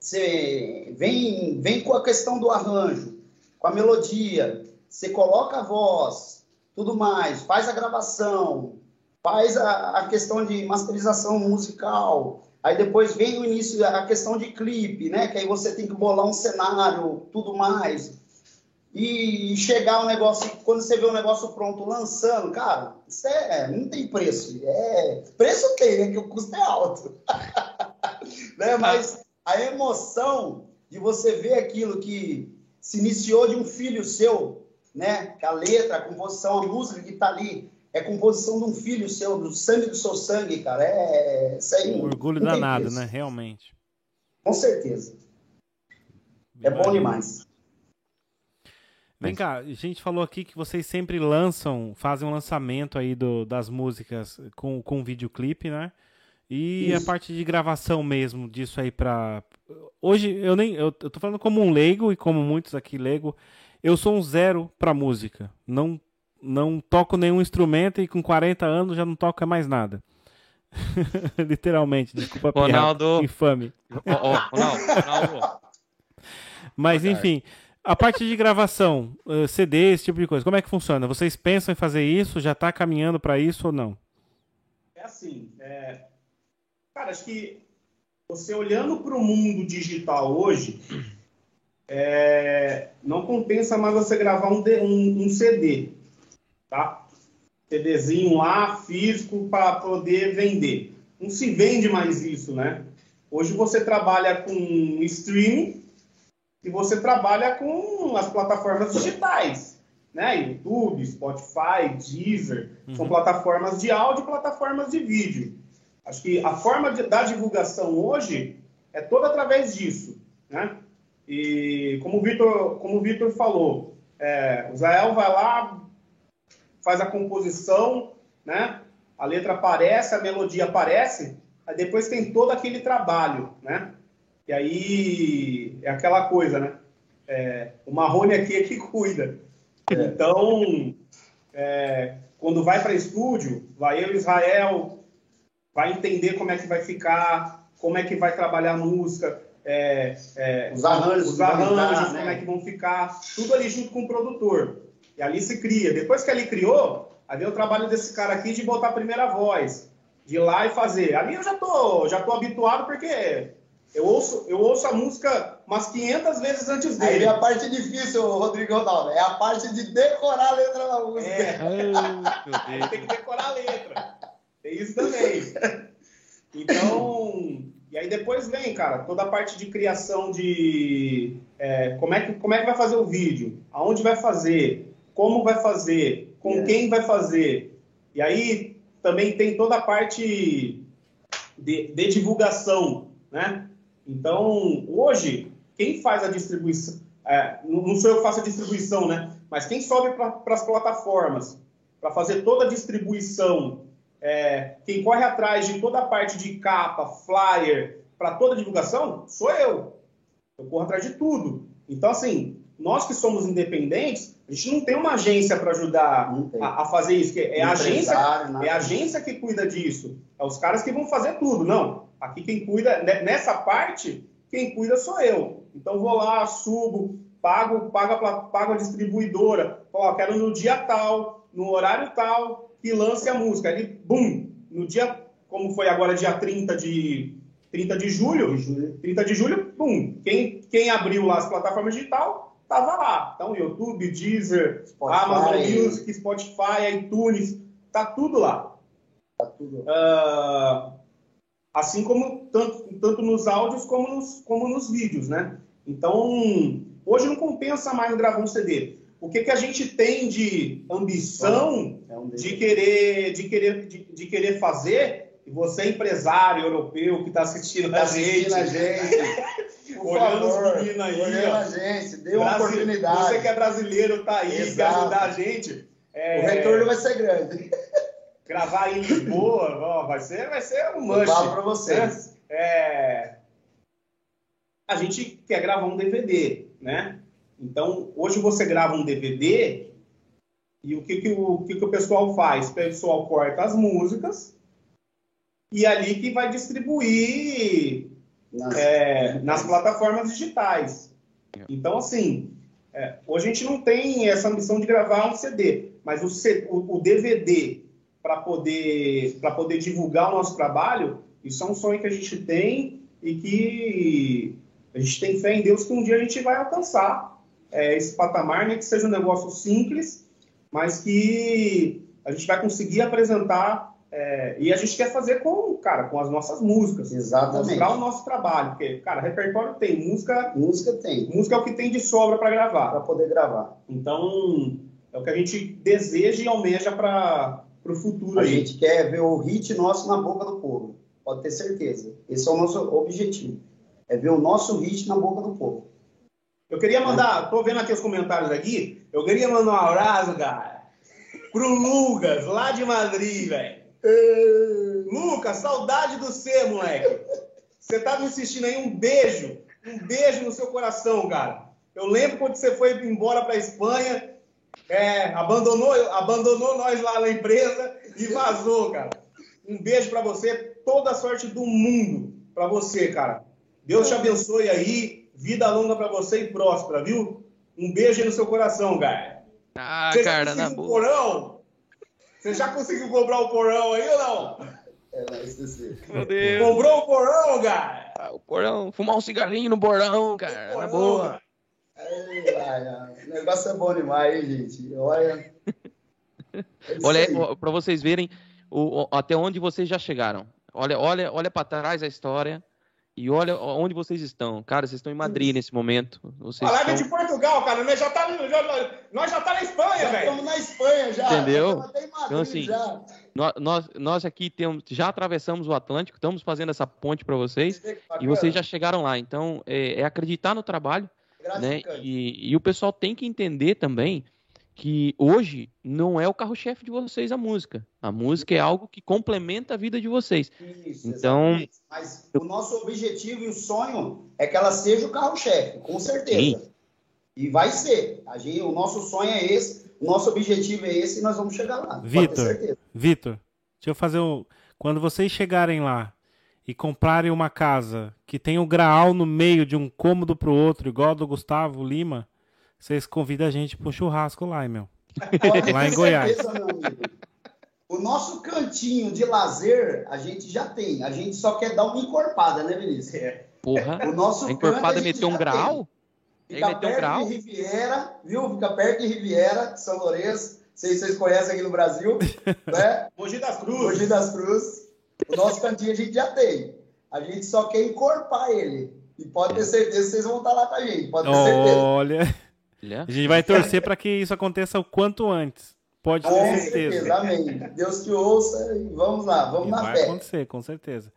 [SPEAKER 5] você vem, vem com a questão do arranjo, com a melodia, você coloca a voz, tudo mais, faz a gravação, faz a, a questão de masterização musical, aí depois vem o início, a questão de clipe, né? Que aí você tem que bolar um cenário, tudo mais. E chegar o negócio, quando você vê o negócio pronto lançando, cara, isso é, não tem preço. É, preço tem, né? Que o custo é alto. né? Mas a emoção de você ver aquilo que se iniciou de um filho seu, né? Que a letra, a composição, a música que está ali é composição de um filho seu, do sangue do seu sangue, cara. É, isso aí.
[SPEAKER 1] Um orgulho danado, né? Realmente.
[SPEAKER 5] Com certeza. É bom demais.
[SPEAKER 1] Vem cá, a gente falou aqui que vocês sempre lançam, fazem um lançamento aí do, das músicas com, com videoclipe, né? E Isso. a parte de gravação mesmo disso aí pra. Hoje eu nem. Eu, eu tô falando como um leigo e como muitos aqui leigo. Eu sou um zero pra música. Não, não toco nenhum instrumento e com 40 anos já não toco mais nada. Literalmente, desculpa a
[SPEAKER 4] Ronaldo.
[SPEAKER 1] infame.
[SPEAKER 4] Oh, oh, Ronaldo, Ronaldo.
[SPEAKER 1] Mas enfim, a parte de gravação, uh, CD, esse tipo de coisa, como é que funciona? Vocês pensam em fazer isso? Já está caminhando para isso ou não?
[SPEAKER 3] É assim, é... cara, acho que você olhando para o mundo digital hoje, é... não compensa mais você gravar um, um, um CD, tá? CDzinho lá, físico, para poder vender. Não se vende mais isso, né? Hoje você trabalha com streaming, e você trabalha com as plataformas digitais, né? YouTube, Spotify, Deezer, uhum. são plataformas de áudio e plataformas de vídeo. Acho que a forma de, da divulgação hoje é toda através disso, né? E como o Vitor, como o Vitor falou, é, o Zael vai lá, faz a composição, né? A letra aparece, a melodia aparece, aí depois tem todo aquele trabalho, né? E aí é aquela coisa, né? É, o Marrone aqui é que cuida. É. Então, é, quando vai para estúdio, vai eu Israel, vai entender como é que vai ficar, como é que vai trabalhar a música, é, é, os arranjos, os arranjos como né? é que vão ficar, tudo ali junto com o produtor. E ali se cria. Depois que ali criou, aí vem o trabalho desse cara aqui de botar a primeira voz, de ir lá e fazer. Ali eu já tô, já tô habituado porque eu ouço, eu ouço a música umas 500 vezes antes dele.
[SPEAKER 5] Aí é a parte difícil, Rodrigo Ronaldo. É a parte de decorar a letra da música. É.
[SPEAKER 3] Aí tem que decorar a letra. Tem isso também. Então, e aí depois vem, cara, toda a parte de criação de é, como, é que, como é que vai fazer o vídeo, aonde vai fazer, como vai fazer, com é. quem vai fazer. E aí também tem toda a parte de, de divulgação, né? Então, hoje, quem faz a distribuição, é, não sou eu que faço a distribuição, né? Mas quem sobe para as plataformas para fazer toda a distribuição, é, quem corre atrás de toda a parte de capa, flyer, para toda a divulgação, sou eu. Eu corro atrás de tudo. Então, assim, nós que somos independentes, a gente não tem uma agência para ajudar a, a, fazer isso. É, a agência, é a agência que cuida disso. É os caras que vão fazer tudo. Não. Aqui quem cuida, nessa parte, quem cuida sou eu. Então vou lá, subo, pago, pago, a, pago a distribuidora, ó, quero no dia tal, no horário tal, que lance a música. Aí, bum, no dia, como foi agora dia 30 de, 30 de julho, 30 de julho, bum, quem, quem abriu lá as plataformas digital, tava lá. Então, YouTube, Deezer, Spotify. Amazon Music, Spotify, iTunes, tá tudo lá. Tá tudo. Uh, Assim como tanto, tanto nos áudios como nos, como nos vídeos, né? Então, hoje não compensa mais gravar um CD. O que, que a gente tem de ambição
[SPEAKER 5] É um
[SPEAKER 3] de querer, de querer, de, de querer fazer? E você, empresário europeu que está assistindo,
[SPEAKER 5] Tá
[SPEAKER 3] a gente,
[SPEAKER 5] assistindo a gente. Por
[SPEAKER 3] Olhando os
[SPEAKER 5] favor,
[SPEAKER 3] meninos aí,
[SPEAKER 5] olhando
[SPEAKER 3] ó.
[SPEAKER 5] a gente, dê uma
[SPEAKER 3] Brasi-
[SPEAKER 5] oportunidade.
[SPEAKER 3] Você que é brasileiro, tá aí, quer
[SPEAKER 5] Exato.
[SPEAKER 3] ajudar a gente. é,
[SPEAKER 5] O retorno vai ser grande.
[SPEAKER 3] gravar em Lisboa, ó, vai ser, vai ser um must.
[SPEAKER 5] falo para vocês.
[SPEAKER 3] É, a gente quer gravar um DVD, né? Então, hoje você grava um DVD e o que, que, o, o que, que o pessoal faz? O pessoal corta as músicas e é ali que vai distribuir
[SPEAKER 5] Nas-
[SPEAKER 3] é, nas plataformas digitais. Então, assim, é, hoje a gente não tem essa ambição de gravar um CD, mas o, o- o DVD para poder, para poder divulgar o nosso trabalho, isso é um sonho que a gente tem e que a gente tem fé em Deus que um dia a gente vai alcançar é, esse patamar, né, que seja um negócio simples, mas que a gente vai conseguir apresentar é, e a gente quer fazer com, cara, com as nossas músicas
[SPEAKER 5] Exatamente.
[SPEAKER 3] mostrar o nosso trabalho, porque, cara, repertório tem, música,
[SPEAKER 5] Música tem,
[SPEAKER 3] música é o que tem de sobra para gravar.
[SPEAKER 5] para poder gravar.
[SPEAKER 3] Então, é o que a gente deseja e almeja para o futuro
[SPEAKER 5] A
[SPEAKER 3] aí.
[SPEAKER 5] gente quer ver o hit nosso na boca do povo. Pode ter certeza. Esse é o nosso objetivo. É ver o nosso hit na boca do povo.
[SPEAKER 3] Eu queria mandar, tô vendo aqui os comentários aqui, eu queria mandar um abraço, cara, pro Lucas, lá de Madrid, velho. Lucas, saudade do você, moleque. Você tá me assistindo aí, um beijo, um beijo no seu coração, cara. Eu lembro quando você foi embora pra Espanha, é, abandonou, abandonou nós lá na empresa e vazou, cara. Um beijo pra você, toda a sorte do mundo pra você, cara. Deus te abençoe aí, vida longa pra você e próspera, viu? Um beijo aí no seu coração, cara.
[SPEAKER 4] Ah,
[SPEAKER 3] Você
[SPEAKER 4] cara, na boa.
[SPEAKER 3] porão? Você já conseguiu comprar o porão aí ou não?
[SPEAKER 5] É, vai esquecer.
[SPEAKER 4] Meu Deus.
[SPEAKER 3] Comprou o porão, cara?
[SPEAKER 4] Ah, O porão, fumar um cigarrinho no borão, cara, na
[SPEAKER 3] Porão,
[SPEAKER 4] boa.
[SPEAKER 3] cara.
[SPEAKER 5] Ai, ai, ai. O negócio é bom demais, hein, gente? Olha. É
[SPEAKER 4] Olha, pra vocês verem o- o- até onde vocês já chegaram. Olha, olha, olha para trás a história e olha onde vocês estão. Cara, vocês estão em Madrid nesse momento. Vocês
[SPEAKER 3] A live é
[SPEAKER 4] estão...
[SPEAKER 3] de Portugal, cara. Nós já tá, já, nós já tá na Espanha, velho.
[SPEAKER 5] estamos na Espanha já.
[SPEAKER 4] Entendeu?
[SPEAKER 5] Já Madrid
[SPEAKER 4] Então, assim,
[SPEAKER 5] já.
[SPEAKER 4] Nós, nós, aqui temos, já atravessamos o Atlântico, estamos fazendo essa ponte para vocês e vocês já chegaram lá. Então, é, é acreditar no trabalho, né? E, e o pessoal tem que entender também que hoje não é o carro-chefe de vocês a música. A música é algo que complementa a vida de vocês.
[SPEAKER 5] Isso,
[SPEAKER 4] Então-
[SPEAKER 5] exatamente. Mas o nosso objetivo e o sonho é que ela seja o carro-chefe, com certeza. E vai ser. A gente, o nosso sonho é esse, o nosso objetivo é esse e nós vamos chegar lá.
[SPEAKER 1] Vitor. Vitor, deixa eu fazer um. Quando vocês chegarem lá e comprarem uma casa que tem o graal no meio de um cômodo pro outro, igual a do Gustavo Lima, vocês convidam a gente pro churrasco lá, hein, meu.
[SPEAKER 5] Pode
[SPEAKER 1] Lá em Goiás.
[SPEAKER 5] certeza. O nosso cantinho de lazer, a gente já tem. A gente só quer dar uma encorpada, né, Vinícius?
[SPEAKER 3] É.
[SPEAKER 4] Porra,
[SPEAKER 5] O nosso
[SPEAKER 4] a encorpada
[SPEAKER 5] canto
[SPEAKER 4] meteu um grau?
[SPEAKER 5] Fica
[SPEAKER 4] meteu um
[SPEAKER 5] perto
[SPEAKER 4] grau?
[SPEAKER 5] de Riviera, viu? Fica perto de Riviera, São Lourenço. Não sei se vocês conhecem aqui no Brasil, né?
[SPEAKER 3] Mogi das Cruzes.
[SPEAKER 5] Mogi das Cruzes. O nosso cantinho a gente já tem. A gente só quer encorpar ele. E pode ter certeza que vocês vão estar lá com a gente. Pode ter certeza.
[SPEAKER 1] Olha. a gente vai torcer para que isso aconteça o quanto antes. Pode ter
[SPEAKER 5] Com
[SPEAKER 1] certeza.
[SPEAKER 5] certeza, amém. Deus te ouça e vamos lá, vamos
[SPEAKER 1] E
[SPEAKER 5] na
[SPEAKER 1] vai
[SPEAKER 5] fé.
[SPEAKER 1] acontecer, com certeza.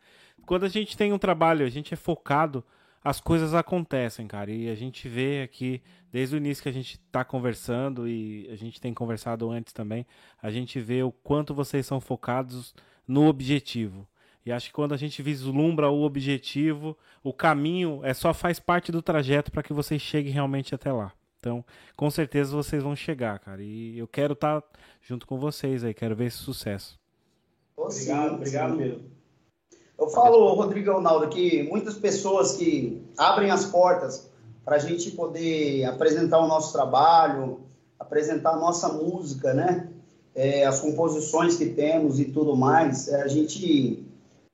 [SPEAKER 1] Quando a gente tem um trabalho, a gente é focado, as coisas acontecem, cara. E a gente vê aqui, desde o início que a gente tá conversando, e a gente tem conversado antes também, a gente vê o quanto vocês são focados no objetivo. E acho que quando a gente vislumbra o objetivo, o caminho é só faz parte do trajeto para que vocês cheguem realmente até lá. Então, com certeza vocês vão chegar, cara. E eu quero estar junto com vocês aí, quero ver esse sucesso.
[SPEAKER 5] Ô, sim,
[SPEAKER 3] Obrigado, obrigado
[SPEAKER 5] sim.
[SPEAKER 3] mesmo.
[SPEAKER 5] Eu falo, Rodrigo Ronaldo, que muitas pessoas que abrem as portas para a gente poder apresentar o nosso trabalho, apresentar a nossa música, né? É, as composições que temos e tudo mais, é, a gente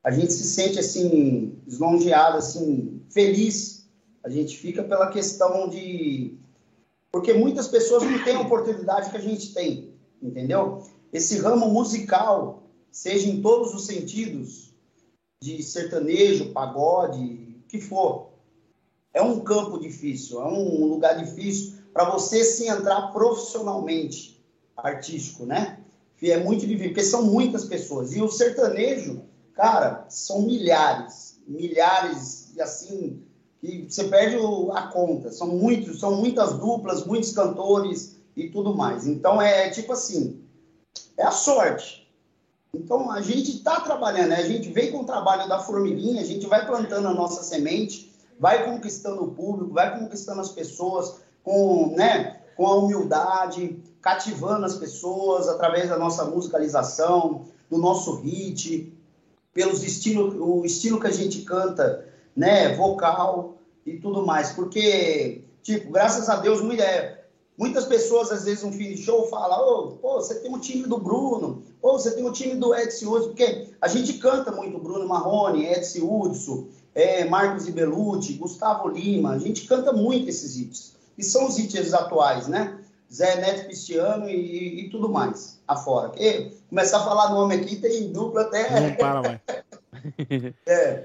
[SPEAKER 5] a gente se sente assim eslongeado, assim feliz. A gente fica pela questão de porque muitas pessoas não têm a oportunidade que a gente tem, entendeu? Esse ramo musical, seja em todos os sentidos, de sertanejo, pagode, o que for. é um campo difícil, é um lugar difícil para você se entrar profissionalmente artístico, né? É muito difícil, porque são muitas pessoas. E o sertanejo, cara, são milhares, milhares, e assim, que você perde a conta. São muitos, são muitas duplas, muitos cantores e tudo mais. Então é tipo assim, é a sorte. Então a gente está trabalhando, né? a gente vem com o trabalho da formiguinha, a gente vai plantando a nossa semente, vai conquistando o público, vai conquistando as pessoas com, né, com a humildade, cativando as pessoas através da nossa musicalização, do nosso hit, pelos estilo, o estilo que a gente canta, né, vocal e tudo mais, porque tipo, graças a Deus, mulher, Muitas pessoas, às vezes, no fim de show, falam: oh, pô, você tem um time do Bruno, ou você tem um time do Edson Hudson, porque a gente canta muito Bruno Marrone, Edson Hudson, é, Marcos Ibelucci, Gustavo Lima, a gente canta muito esses hits. E são os hits atuais, né? Zé Neto Cristiano e, e, tudo mais, afora. Começar a falar nome aqui, tem dupla até.
[SPEAKER 1] Não para, vai.
[SPEAKER 5] é.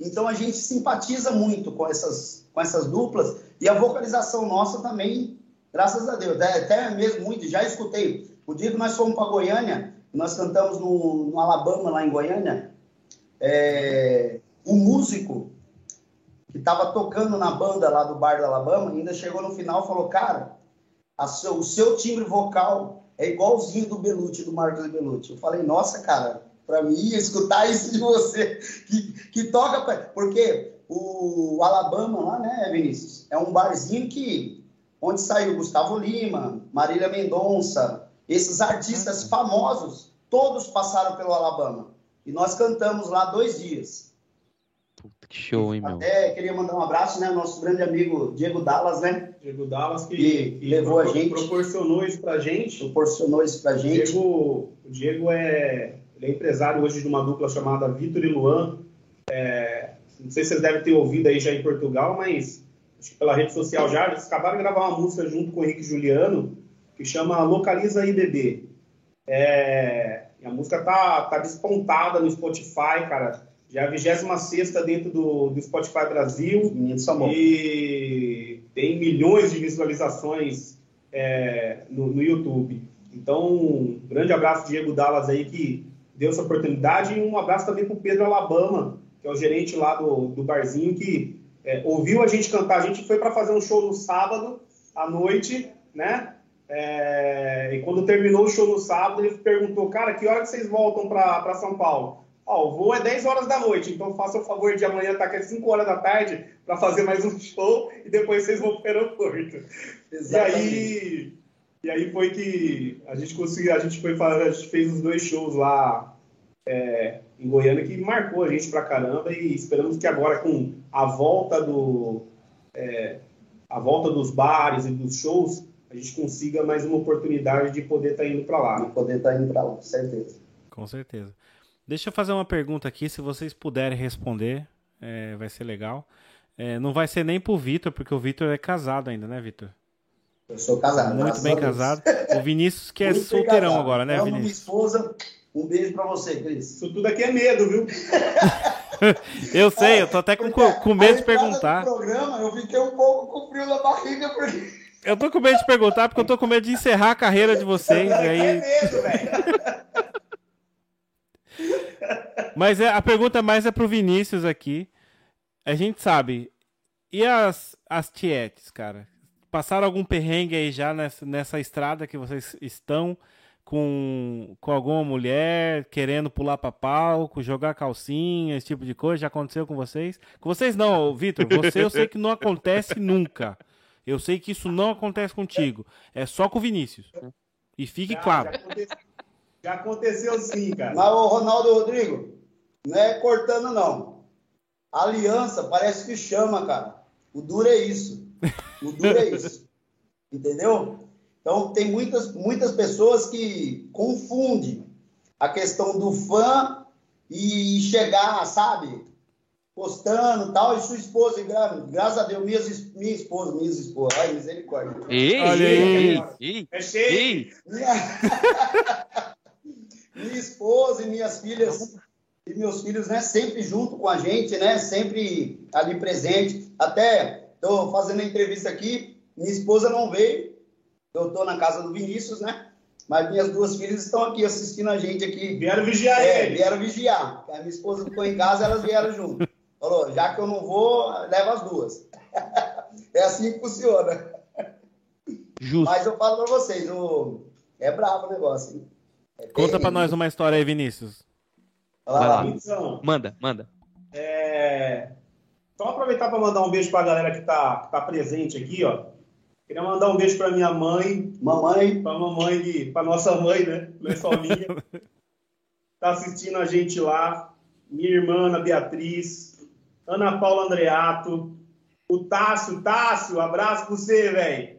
[SPEAKER 5] Então a gente simpatiza muito com essas, com essas duplas e a vocalização nossa também Graças a Deus. É, até mesmo muito, já escutei. O dia que nós fomos para Goiânia, nós cantamos no, no, Alabama, lá em Goiânia, é, músico que estava tocando na banda lá do bar do Alabama, ainda chegou no final e falou, cara, seu, o seu timbre vocal é igualzinho do Belucci, do Marcos Belucci. Eu falei, nossa, cara, para mim, escutar isso de você, que, que toca... Porque o Alabama lá, né, Vinícius, é um barzinho que onde saiu Gustavo Lima, Marília Mendonça, esses artistas uhum. famosos, todos passaram pelo Alabama. E nós cantamos lá dois dias.
[SPEAKER 4] Puta, que show, hein, meu?
[SPEAKER 5] Até queria mandar um abraço, né? Nosso grande amigo Diego Dallas, né?
[SPEAKER 3] Diego Dallas, que, que, que levou a gente. Proporcionou isso pra gente.
[SPEAKER 5] Proporcionou isso pra gente.
[SPEAKER 3] Diego, o Diego é, é empresário hoje de uma dupla chamada Vitor e Luan. É, não sei se vocês devem ter ouvido aí já em Portugal, mas acho que pela rede social já, eles acabaram de gravar uma música junto com o Henrique Juliano, que chama Localiza IBB. É, a música tá, tá despontada no Spotify, cara. Já é a 26 dentro do, do Spotify Brasil. E tem milhões de visualizações é, no, no, YouTube. Então, um grande abraço, Diego Dallas, aí, que deu essa oportunidade. E um abraço também para o Pedro Alabama, que é o gerente lá do, do barzinho, que é, ouviu a gente cantar. A gente foi para fazer um show no sábado à noite, né? É, e quando terminou o show no sábado, ele perguntou, cara, que hora que vocês voltam para São Paulo? Ó, o voo é 10 horas da noite, então faça o favor de amanhã estar tá aqui às 5 horas da tarde para fazer mais um show e depois vocês vão para o aeroporto. Exatamente. E aí, e aí foi que a gente conseguiu, a gente foi a gente fez os dois shows lá é, em Goiânia que marcou a gente pra caramba e esperamos que agora com a volta do é, a volta dos bares e dos shows a gente consiga mais uma oportunidade de poder estar tá indo para lá.
[SPEAKER 5] De poder estar tá indo para lá, com certeza.
[SPEAKER 1] Com certeza. Deixa eu fazer uma pergunta aqui, se vocês puderem responder, é, vai ser legal. É, não vai ser nem pro Vitor, porque o Vitor é casado ainda, né, Vitor?
[SPEAKER 5] Eu sou casado.
[SPEAKER 1] Muito bem casado. O Vinícius que é solteirão agora, né, Vinícius?
[SPEAKER 5] Minha esposa um beijo pra você, Cris.
[SPEAKER 3] Isso tudo aqui é medo, viu?
[SPEAKER 1] eu sei, eu tô até com, com medo de perguntar.
[SPEAKER 5] No programa, eu fiquei um pouco com frio na barriga porque.
[SPEAKER 1] Eu tô com medo de perguntar porque eu tô com medo de encerrar a carreira de vocês.
[SPEAKER 5] Isso
[SPEAKER 1] aí...
[SPEAKER 5] é medo, velho.
[SPEAKER 1] Mas é, a pergunta mais é pro Vinícius aqui. A gente sabe. E as, as tietes, cara? Passaram algum perrengue aí já nessa, nessa estrada que vocês estão? com, com alguma mulher querendo pular para palco, jogar calcinha, esse tipo de coisa? Já aconteceu com vocês? Com vocês não, Vitor. Você eu sei que não acontece nunca. Eu sei que isso não acontece contigo. É só com o Vinícius. E fique já, claro.
[SPEAKER 3] Já aconteceu, já aconteceu sim, cara.
[SPEAKER 5] Mas o Ronaldo Rodrigo, não é cortando, não. A aliança parece que chama, cara. O duro é isso. O duro é isso. Entendeu? Então, tem muitas, muitas pessoas que confundem a questão do fã e chegar, sabe, postando tal, e sua esposa, graças a Deus, minha, minha esposa, minhas esposas, ai, misericórdia.
[SPEAKER 4] Ei, Olha aí, ei,
[SPEAKER 3] é cheio.
[SPEAKER 5] Minha... minha esposa e minhas filhas e meus filhos, né, sempre junto com a gente, né, sempre ali presente. Até estou fazendo a entrevista aqui, minha esposa não veio, eu estou na casa do Vinícius, né, mas minhas duas filhas estão aqui assistindo a gente aqui.
[SPEAKER 3] Vieram vigiar
[SPEAKER 5] É,
[SPEAKER 3] ele.
[SPEAKER 5] vieram vigiar. A minha esposa ficou em casa, elas vieram junto. Falou, já que eu não vou, leva as duas. é assim que funciona.
[SPEAKER 4] Justo.
[SPEAKER 5] Mas eu falo pra vocês, o... é bravo o negócio. Hein? É
[SPEAKER 1] Conta pra
[SPEAKER 5] terrível.
[SPEAKER 1] nós uma história aí, Vinícius.
[SPEAKER 5] Olha
[SPEAKER 4] Vai
[SPEAKER 5] lá.
[SPEAKER 4] lá.
[SPEAKER 3] Então,
[SPEAKER 4] Manda, manda.
[SPEAKER 3] é... Só aproveitar para mandar um beijo para a galera que tá, que tá presente aqui, ó. Queria mandar um beijo para minha mãe,
[SPEAKER 5] Mamãe,
[SPEAKER 3] para mamãe de, para nossa mãe, né, Lençolinha. tá assistindo a gente lá. Minha irmã Ana Beatriz, Ana Paula Andreato, o Tássio, Tássio, abraço pra você, velho.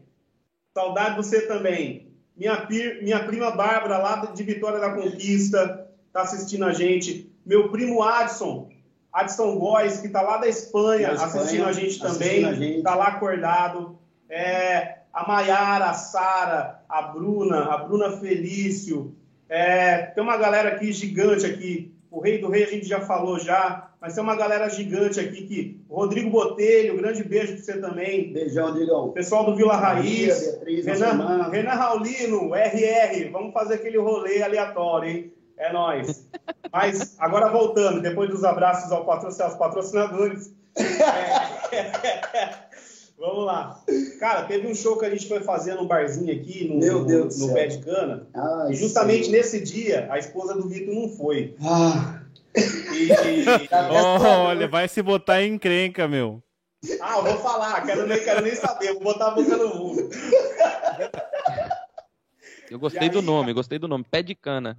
[SPEAKER 3] Saudade de você também. Minha, pi- minha prima Bárbara, lá de Vitória da Conquista, tá assistindo a gente. Meu primo Adson, Adson Góes, que tá lá da Espanha,
[SPEAKER 5] Da Espanha,
[SPEAKER 3] assistindo a gente também.
[SPEAKER 5] a gente.
[SPEAKER 3] Tá lá acordado. É, a Maiara, a Sara, a Bruna, a Bruna Felício. É, tem uma galera aqui gigante aqui. O Rei do Rei a gente já falou já, mas tem uma galera gigante aqui que o Rodrigo Botelho, grande beijo pra você também.
[SPEAKER 5] beijão, Digão.
[SPEAKER 3] Pessoal do Vila Raiz,
[SPEAKER 5] Beatriz,
[SPEAKER 3] Renan. Renan Raulino, RR, vamos fazer aquele rolê aleatório, hein? É nóis. Mas agora voltando, depois dos abraços ao patro- aos patrocinadores. é, Vamos lá. Cara, teve um show que a gente foi fazer no barzinho aqui, no,
[SPEAKER 5] Meu
[SPEAKER 3] no-
[SPEAKER 5] Deus
[SPEAKER 3] no
[SPEAKER 5] céu.
[SPEAKER 3] pé de cana.
[SPEAKER 5] Ai,
[SPEAKER 3] E justamente
[SPEAKER 5] sim.
[SPEAKER 3] nesse dia, a esposa do Vitor não foi.
[SPEAKER 5] Ah,
[SPEAKER 3] E- e-
[SPEAKER 5] Tá
[SPEAKER 1] Olha, vai se botar em encrenca, meu.
[SPEAKER 3] Ah, eu vou falar, quero nem, quero nem saber, vou botar a boca no mundo.
[SPEAKER 4] Eu gostei
[SPEAKER 3] E
[SPEAKER 4] do
[SPEAKER 3] aí,
[SPEAKER 4] nome, gostei do nome. Pé de cana.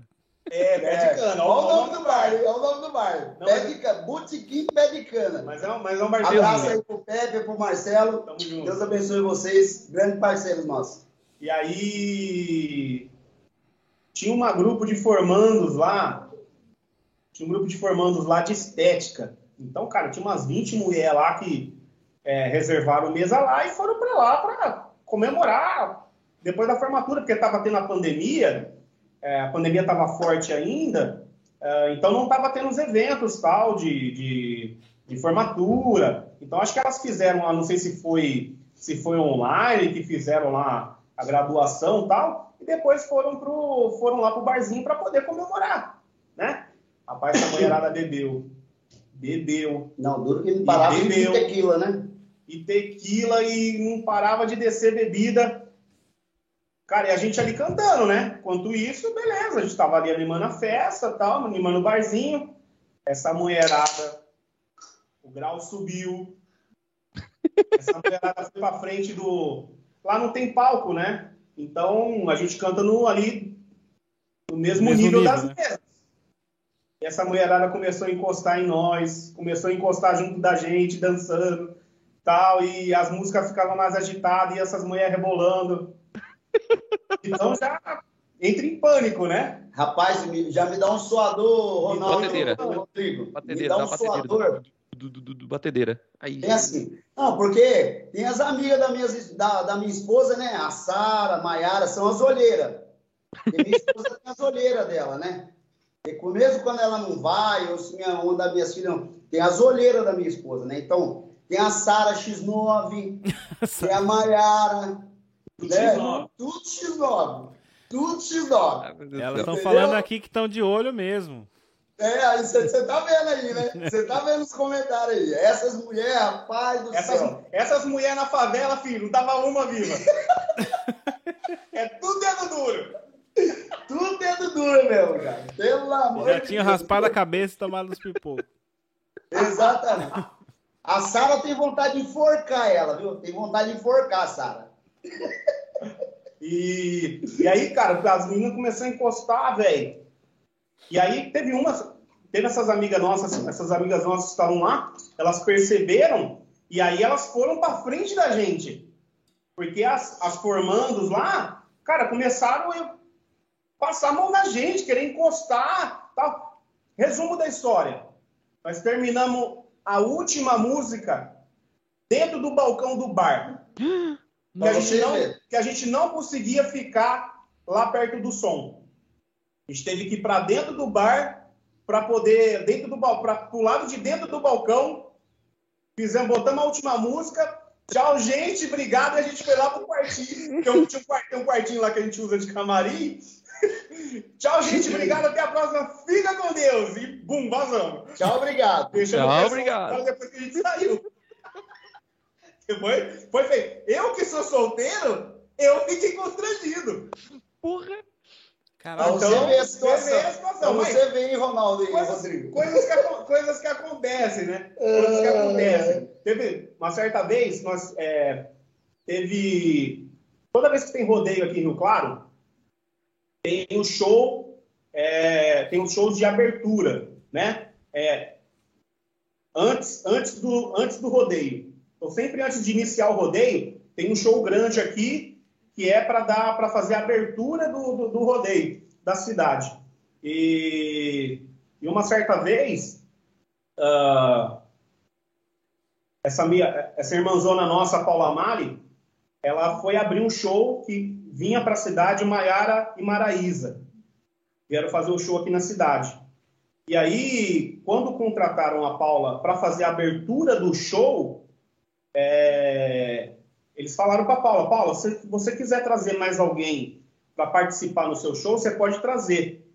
[SPEAKER 3] É, pé de cana.
[SPEAKER 5] Olha
[SPEAKER 3] ó,
[SPEAKER 5] o nome do bar, olha o nome do bar.
[SPEAKER 3] Não,
[SPEAKER 5] Pé
[SPEAKER 3] mas-
[SPEAKER 5] de cana, Botequim Pé de Cana.
[SPEAKER 3] Mas é, um- mas é um barzinho.
[SPEAKER 5] Abraço aí pro Pepe, pro Marcelo.
[SPEAKER 3] Tamo junto.
[SPEAKER 5] Deus abençoe vocês, grandes parceiros nossos.
[SPEAKER 3] E aí tinha um grupo de formandos lá, tinha um grupo de formandos lá de estética. Então, cara, tinha umas 20 mulheres lá que é, reservaram mesa lá e foram para lá para comemorar depois da formatura, porque estava tendo a pandemia, é, a pandemia estava forte ainda, é, então não estava tendo os eventos tal de, de, de formatura. Então acho que elas fizeram lá, não sei se foi se foi online que fizeram lá a graduação e tal, e depois foram pro foram lá pro barzinho para poder comemorar, né? Rapaz, essa mulherada bebeu, bebeu
[SPEAKER 5] Não, duro que não parava de tequila, né?
[SPEAKER 3] e tequila e não parava de descer bebida. Cara, e a gente ali cantando, né? Enquanto isso, beleza, a gente tava ali animando a festa, tal, animando o barzinho. Essa mulherada, o grau subiu. Essa mulherada foi pra frente do. Lá não tem palco, né? Então a gente canta no, ali no mesmo,
[SPEAKER 1] Mesmo
[SPEAKER 3] nível,
[SPEAKER 1] nível,
[SPEAKER 3] das
[SPEAKER 1] né?
[SPEAKER 3] mesas. E essa mulherada começou a encostar em nós, começou a encostar junto da gente, dançando, tal, e as músicas ficavam mais agitadas e essas mulheres rebolando. Então já entra em pânico, né?
[SPEAKER 5] Rapaz, me- já me dá um suador, Ronaldo.
[SPEAKER 4] Batedeira.
[SPEAKER 5] Rodrigo. me
[SPEAKER 4] Batedeira,
[SPEAKER 5] dá
[SPEAKER 4] dá
[SPEAKER 5] um suador.
[SPEAKER 4] Do, do, do- do batedeira. Aí.
[SPEAKER 5] Tem assim. Não, porque tem as amigas da minha, da, da minha esposa, né? A Sara, a Maiara, são as olheiras. E minha esposa tem as olheiras dela, né? E mesmo quando ela não vai, ou se minha, uma das minhas filhas não, tem as olheiras da minha esposa, né? Então, tem a Sara X9, tem a Maiara, né?
[SPEAKER 3] X9.
[SPEAKER 5] Tudo X9. Tudo X9.
[SPEAKER 4] Ah, meu Deus do
[SPEAKER 1] Elas estão falando aqui que estão de olho mesmo.
[SPEAKER 5] É, aí você tá vendo aí, né? Você tá vendo os comentários aí. Essas mulheres, rapaz do
[SPEAKER 3] Essas,
[SPEAKER 5] céu.
[SPEAKER 3] essas mulheres na favela, filho, não tava uma viva. é tudo dedo duro.
[SPEAKER 5] Tudo dedo duro mesmo, cara. Pelo amor
[SPEAKER 1] Já
[SPEAKER 5] de
[SPEAKER 1] tinha
[SPEAKER 5] Deus.
[SPEAKER 1] raspado a cabeça e tomado os pipocos.
[SPEAKER 5] Exatamente. A Sara tem vontade de enforcar ela, viu? Tem vontade de enforcar a Sara.
[SPEAKER 3] E, e aí, cara, as meninas começaram a encostar, velho. E aí teve uma, teve essas amigas nossas, essas amigas nossas que estavam lá, elas perceberam e aí elas foram pra frente da gente. Porque as, as formandos lá, cara, começaram a passar a mão na gente, querer encostar, tal. Resumo da história. Nós terminamos a última música dentro do balcão do bar que a, gente não, que a gente não conseguia ficar lá perto do som. A gente teve que ir para dentro do bar para poder, dentro do para o lado de dentro do balcão. Fizemos, botamos a última música. Tchau, gente, obrigado. E a gente foi lá pro quartinho. Tem um, tinha um quartinho, tem um quartinho lá que a gente usa de camarim. Tchau, gente, obrigado. Até a próxima. Fica com Deus. E bum, vazamos.
[SPEAKER 5] Tchau, obrigado.
[SPEAKER 4] Deixa Tchau, obrigado.
[SPEAKER 3] Depois que a gente saiu. Foi, foi feito. Eu que sou solteiro, eu fiquei constrangido.
[SPEAKER 4] Porra.
[SPEAKER 5] Caralho, então, você vê a situação. Você vê, a situação, você vê Ronaldo e coisas, Rodrigo.
[SPEAKER 3] Coisas que, coisas que acontecem, né? Coisas que acontecem. Teve uma certa vez, nós é, teve. Toda vez que tem rodeio aqui em Rio Claro, tem o um show, é, tem um show de abertura, né? É, antes, antes, do, antes do rodeio. Então, sempre antes de iniciar o rodeio, tem um show grande aqui que é para dar para fazer a abertura do, do, do, rodeio da cidade. E, e uma certa vez, uh, essa, minha, essa irmãzona nossa, Paula Mali, ela foi abrir um show que vinha para a cidade Maiara e Maraíza. Vieram fazer o um show aqui na cidade. E aí, quando contrataram a Paula para fazer a abertura do show, é, eles falaram para Paula, Paula, se você quiser trazer mais alguém para participar no seu show, você pode trazer.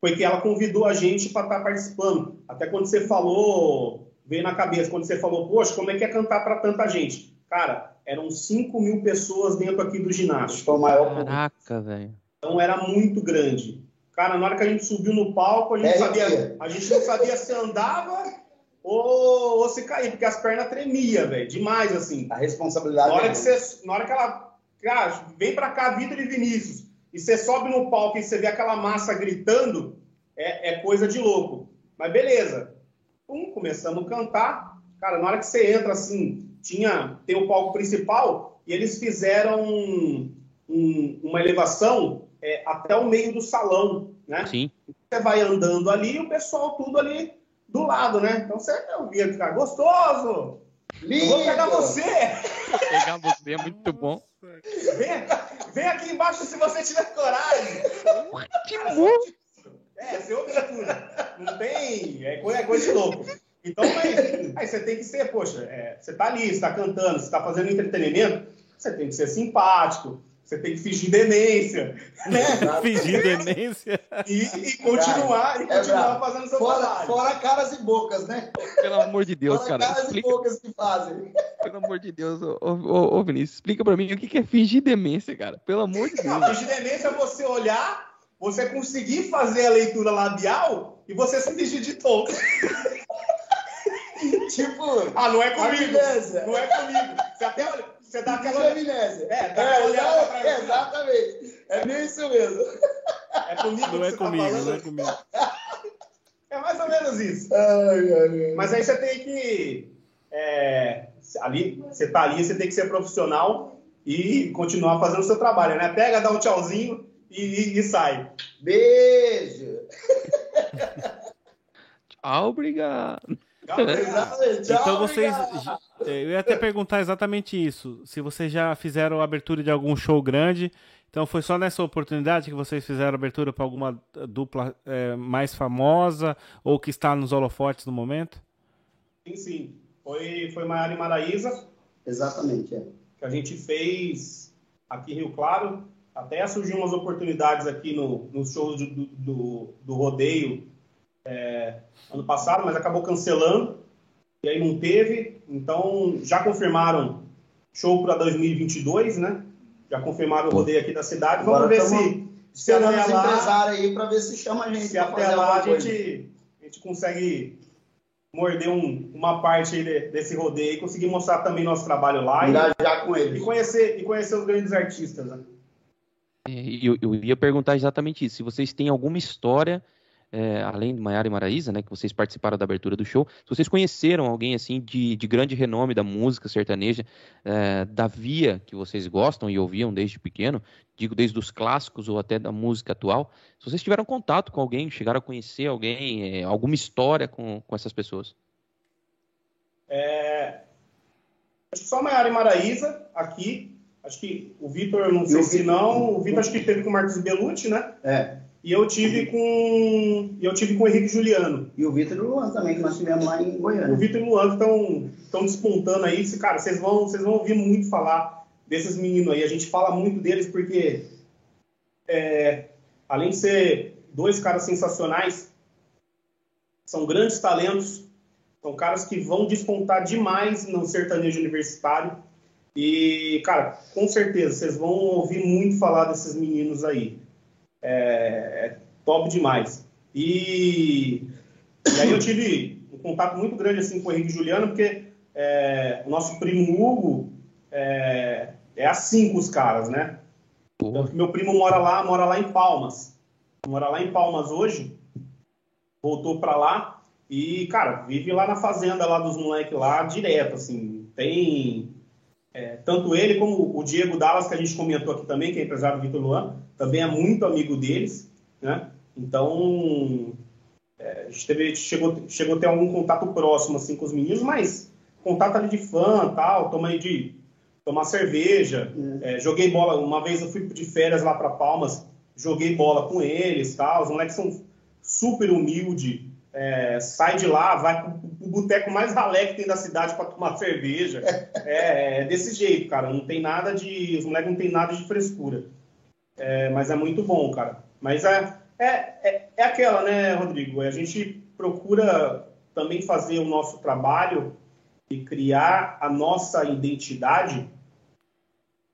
[SPEAKER 3] Foi que ela convidou a gente para estar tá participando. Até quando você falou, veio na cabeça, quando você falou, poxa, como é que é cantar para tanta gente? Cara, eram 5 mil pessoas dentro aqui do ginásio.
[SPEAKER 5] Foi o maior
[SPEAKER 4] Caraca, velho.
[SPEAKER 3] Então era muito grande. Cara, na hora que a gente subiu no palco, a gente, é, sabia, a gente não sabia se andava ou, ou se cair, porque as pernas tremia, velho, demais, assim.
[SPEAKER 5] A responsabilidade.
[SPEAKER 3] Na hora, é que, você, na hora que ela, cara, vem pra cá, Vitor e Vinícius, e você sobe no palco e você vê aquela massa gritando, é, é coisa de louco. Mas beleza. Pum, começamos a cantar. Cara, na hora que você entra, assim, tinha, tem o palco principal, e eles fizeram um, um, uma elevação é, até o meio do salão, né?
[SPEAKER 4] Sim.
[SPEAKER 3] Você vai andando ali e o pessoal tudo ali do lado, né? Então você ouvia ficar gostoso. Lindo. Vou pegar você.
[SPEAKER 4] Pegar você é muito bom.
[SPEAKER 3] Vem, vem aqui embaixo se você tiver coragem.
[SPEAKER 4] Que bom.
[SPEAKER 3] É, você ouve tudo. Não tem. É coisa, é coisa de louco. Então, aí, aí você tem que ser, poxa, é, você tá ali, você tá cantando, você tá fazendo entretenimento, você tem que ser simpático, você tem que fingir demência. Né?
[SPEAKER 1] fingir demência.
[SPEAKER 3] E, e continuar, e continuar é fazendo seu
[SPEAKER 5] fora,
[SPEAKER 3] trabalho.
[SPEAKER 5] Fora caras e bocas, né?
[SPEAKER 4] Pelo amor de Deus,
[SPEAKER 5] fora
[SPEAKER 4] cara.
[SPEAKER 5] caras explica... e bocas que fazem.
[SPEAKER 4] Pelo amor de Deus, ô, ô, ô, Vinícius, explica pra mim o que é fingir demência, cara. Pelo amor de Deus. Não,
[SPEAKER 3] fingir demência é você olhar, você conseguir fazer a leitura labial e você se fingir de tonto.
[SPEAKER 5] tipo.
[SPEAKER 3] Ah, não é comigo. Não é comigo. Você até olha. Você dá aquela
[SPEAKER 5] amnésia. É, dá é, olhada é, Exatamente. É bem isso mesmo.
[SPEAKER 3] É comigo
[SPEAKER 1] Não
[SPEAKER 3] é
[SPEAKER 1] tá comigo,
[SPEAKER 3] tá
[SPEAKER 1] não é comigo.
[SPEAKER 3] É mais ou menos isso.
[SPEAKER 5] Ai, ai, ai.
[SPEAKER 3] Mas aí você tem que. É, ali, você tá ali, você tem que ser profissional e continuar fazendo o seu trabalho, né? Pega, dá um tchauzinho e, e, e sai.
[SPEAKER 5] Beijo!
[SPEAKER 4] Tchau, obrigado.
[SPEAKER 1] Então vocês. Eu ia até perguntar exatamente isso. Se vocês já fizeram abertura de algum show grande. Então foi só nessa oportunidade que vocês fizeram abertura para alguma dupla é, mais famosa ou que está nos holofotes no momento?
[SPEAKER 3] Sim, sim. Foi, foi Maiara e Maraísa.
[SPEAKER 5] Exatamente, é.
[SPEAKER 3] Que a gente fez aqui em Rio Claro. Até surgiu umas oportunidades aqui no, nos shows do, do, do rodeio é, ano passado, mas acabou cancelando. E aí não teve. Então já confirmaram show para 2022, né? Já confirmaram o rodeio aqui da cidade. Vamos Agora ver se,
[SPEAKER 5] se até lá. empresários aí para ver se chama a gente.
[SPEAKER 3] Se até lá a gente, a gente consegue morder um, uma parte desse rodeio e conseguir mostrar também nosso trabalho lá.
[SPEAKER 5] Engajar com eles.
[SPEAKER 3] E conhecer, e conhecer os grandes artistas, né?
[SPEAKER 4] Eu, eu ia perguntar exatamente isso. Se vocês têm alguma história é, além de Maiara e Maraísa, né, que vocês participaram da abertura do show, se vocês conheceram alguém assim de, de grande renome da música sertaneja, é, da via que vocês gostam e ouviam desde pequeno, digo desde os clássicos ou até da música atual, se vocês tiveram contato com alguém, chegaram a conhecer alguém, é, alguma história com, com essas pessoas?
[SPEAKER 3] É... Acho que só Maiara e Maraísa aqui. Acho que o Vitor, não sei se não. O Vitor acho que teve com o Marcos Belucci, né?
[SPEAKER 5] É.
[SPEAKER 3] E eu tive com. E eu tive com o Henrique Juliano.
[SPEAKER 5] E o Vitor e o Luan também, que nós tivemos lá em Goiânia.
[SPEAKER 3] O Vitor e o Luan estão despontando aí. Cara, vocês vão, vocês vão ouvir muito falar desses meninos aí. A gente fala muito deles porque, é, além de ser dois caras sensacionais, são grandes talentos, são caras que vão despontar demais no sertanejo universitário. E, cara, com certeza, vocês vão ouvir muito falar desses meninos aí é, é top demais. E, e, aí eu tive um contato muito grande assim com o Henrique Juliano, porque é, o nosso primo Hugo é, é assim com os caras, né? Então, meu primo mora lá, mora lá em Palmas. Mora lá em Palmas hoje, voltou para lá e, cara, vive lá na fazenda lá dos moleques lá, direto, assim. Tem é, tanto ele como o Diego Dallas, que a gente comentou aqui também, que é empresário do Vitor Luan, também é muito amigo deles, né? Então, é, a gente teve, chegou, chegou a ter algum contato próximo, assim, com os meninos, mas contato ali de fã, tal, toma aí de tomar cerveja, é. É, joguei bola, uma vez eu fui de férias lá para Palmas, joguei bola com eles, tal, os moleques são super humildes, é, sai de lá, vai pro, pro boteco mais ralé que tem da cidade para tomar cerveja. É, é, desse jeito, cara. Não tem nada de. Os moleques não tem nada de frescura. É, mas é muito bom, cara. Mas é, é, é, é aquela, né, Rodrigo? A gente procura também fazer o nosso trabalho e criar a nossa identidade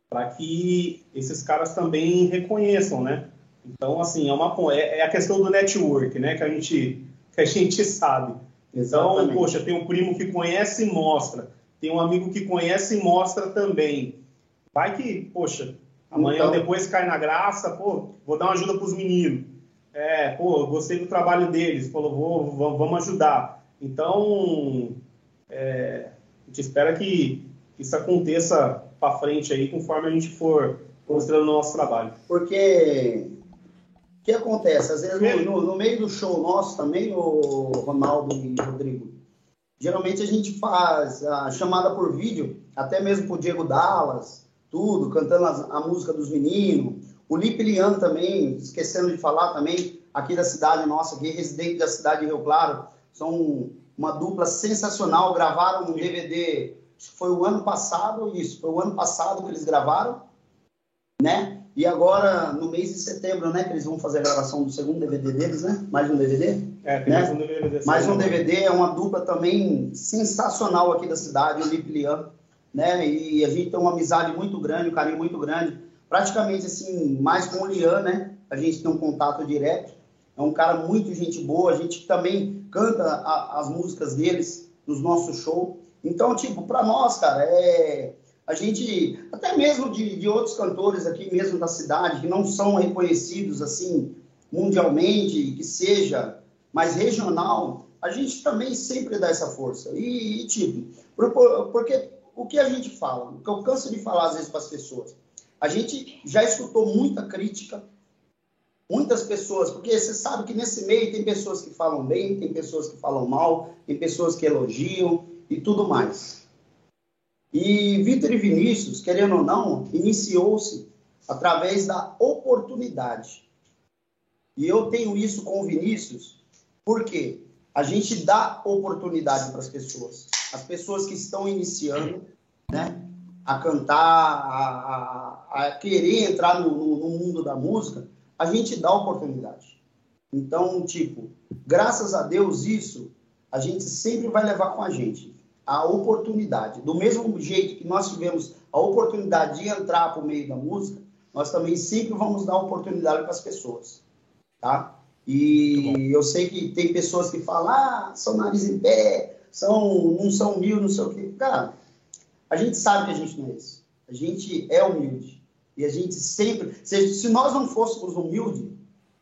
[SPEAKER 3] para que esses caras também reconheçam, né? Então, assim, é, uma, é, é a questão do network, né? Que a gente que a gente sabe. Então, Exatamente. poxa, tem um primo que conhece e mostra, tem um amigo que conhece e mostra também. Vai que, poxa, amanhã então... depois cai na graça, pô, vou dar uma ajuda para os meninos. É, pô, gostei do trabalho deles, falou, vou, vamos ajudar. Então, é, a gente espera que isso aconteça para frente aí, conforme a gente for mostrando o nosso trabalho.
[SPEAKER 5] Porque o que acontece? Às vezes, no, no, meio do show nosso também, o Ronaldo e Rodrigo, geralmente a gente faz a chamada por vídeo, até mesmo pro Diego Dallas, tudo, cantando as, a música dos meninos. O Lipe Lian também, esquecendo de falar também, aqui da cidade nossa, aqui, residente da cidade de Rio Claro, são uma dupla sensacional, gravaram um DVD, foi o ano passado, isso, foi o ano passado que eles gravaram, né? E agora, no mês de setembro, né, que eles vão fazer a gravação do segundo DVD deles, né? Mais um DVD.
[SPEAKER 3] É, tem né? mais um DVD.
[SPEAKER 5] Mais um DVD, é uma dupla também sensacional aqui da cidade, o Lip Lian, né? E a gente tem uma amizade muito grande, um carinho muito grande. Praticamente, assim, mais com o Lian, né? A gente tem um contato direto. É um cara muito gente boa, a gente também canta a, as músicas deles nos nossos shows. Então, tipo, para nós, cara, é a gente, até mesmo de, de outros cantores aqui mesmo da cidade, que não são reconhecidos assim mundialmente, que seja mais regional, a gente também sempre dá essa força. E, e tipo, porque o que a gente fala, o que eu canso de falar às vezes para as pessoas, a gente já escutou muita crítica, muitas pessoas, porque você sabe que nesse meio tem pessoas que falam bem, tem pessoas que falam mal, tem pessoas que elogiam e tudo mais. E Vitor e Vinícius, querendo ou não, iniciou-se através da oportunidade. E eu tenho isso com o Vinícius, porque a gente dá oportunidade para as pessoas. As pessoas que estão iniciando, né, a cantar, a, a, a querer entrar no, no, mundo da música, a gente dá oportunidade. Então, tipo, graças a Deus, isso a gente sempre vai levar com a gente a oportunidade. Do mesmo jeito que nós tivemos a oportunidade de entrar para o meio da música, nós também sempre vamos dar oportunidade para as pessoas, tá? E eu sei que tem pessoas que falam, ah, são nariz em pé, são, não são humildes, não sei o quê. Cara, a gente sabe que a gente não é isso. A gente é humilde. E a gente sempre, se, se nós não fôssemos humildes,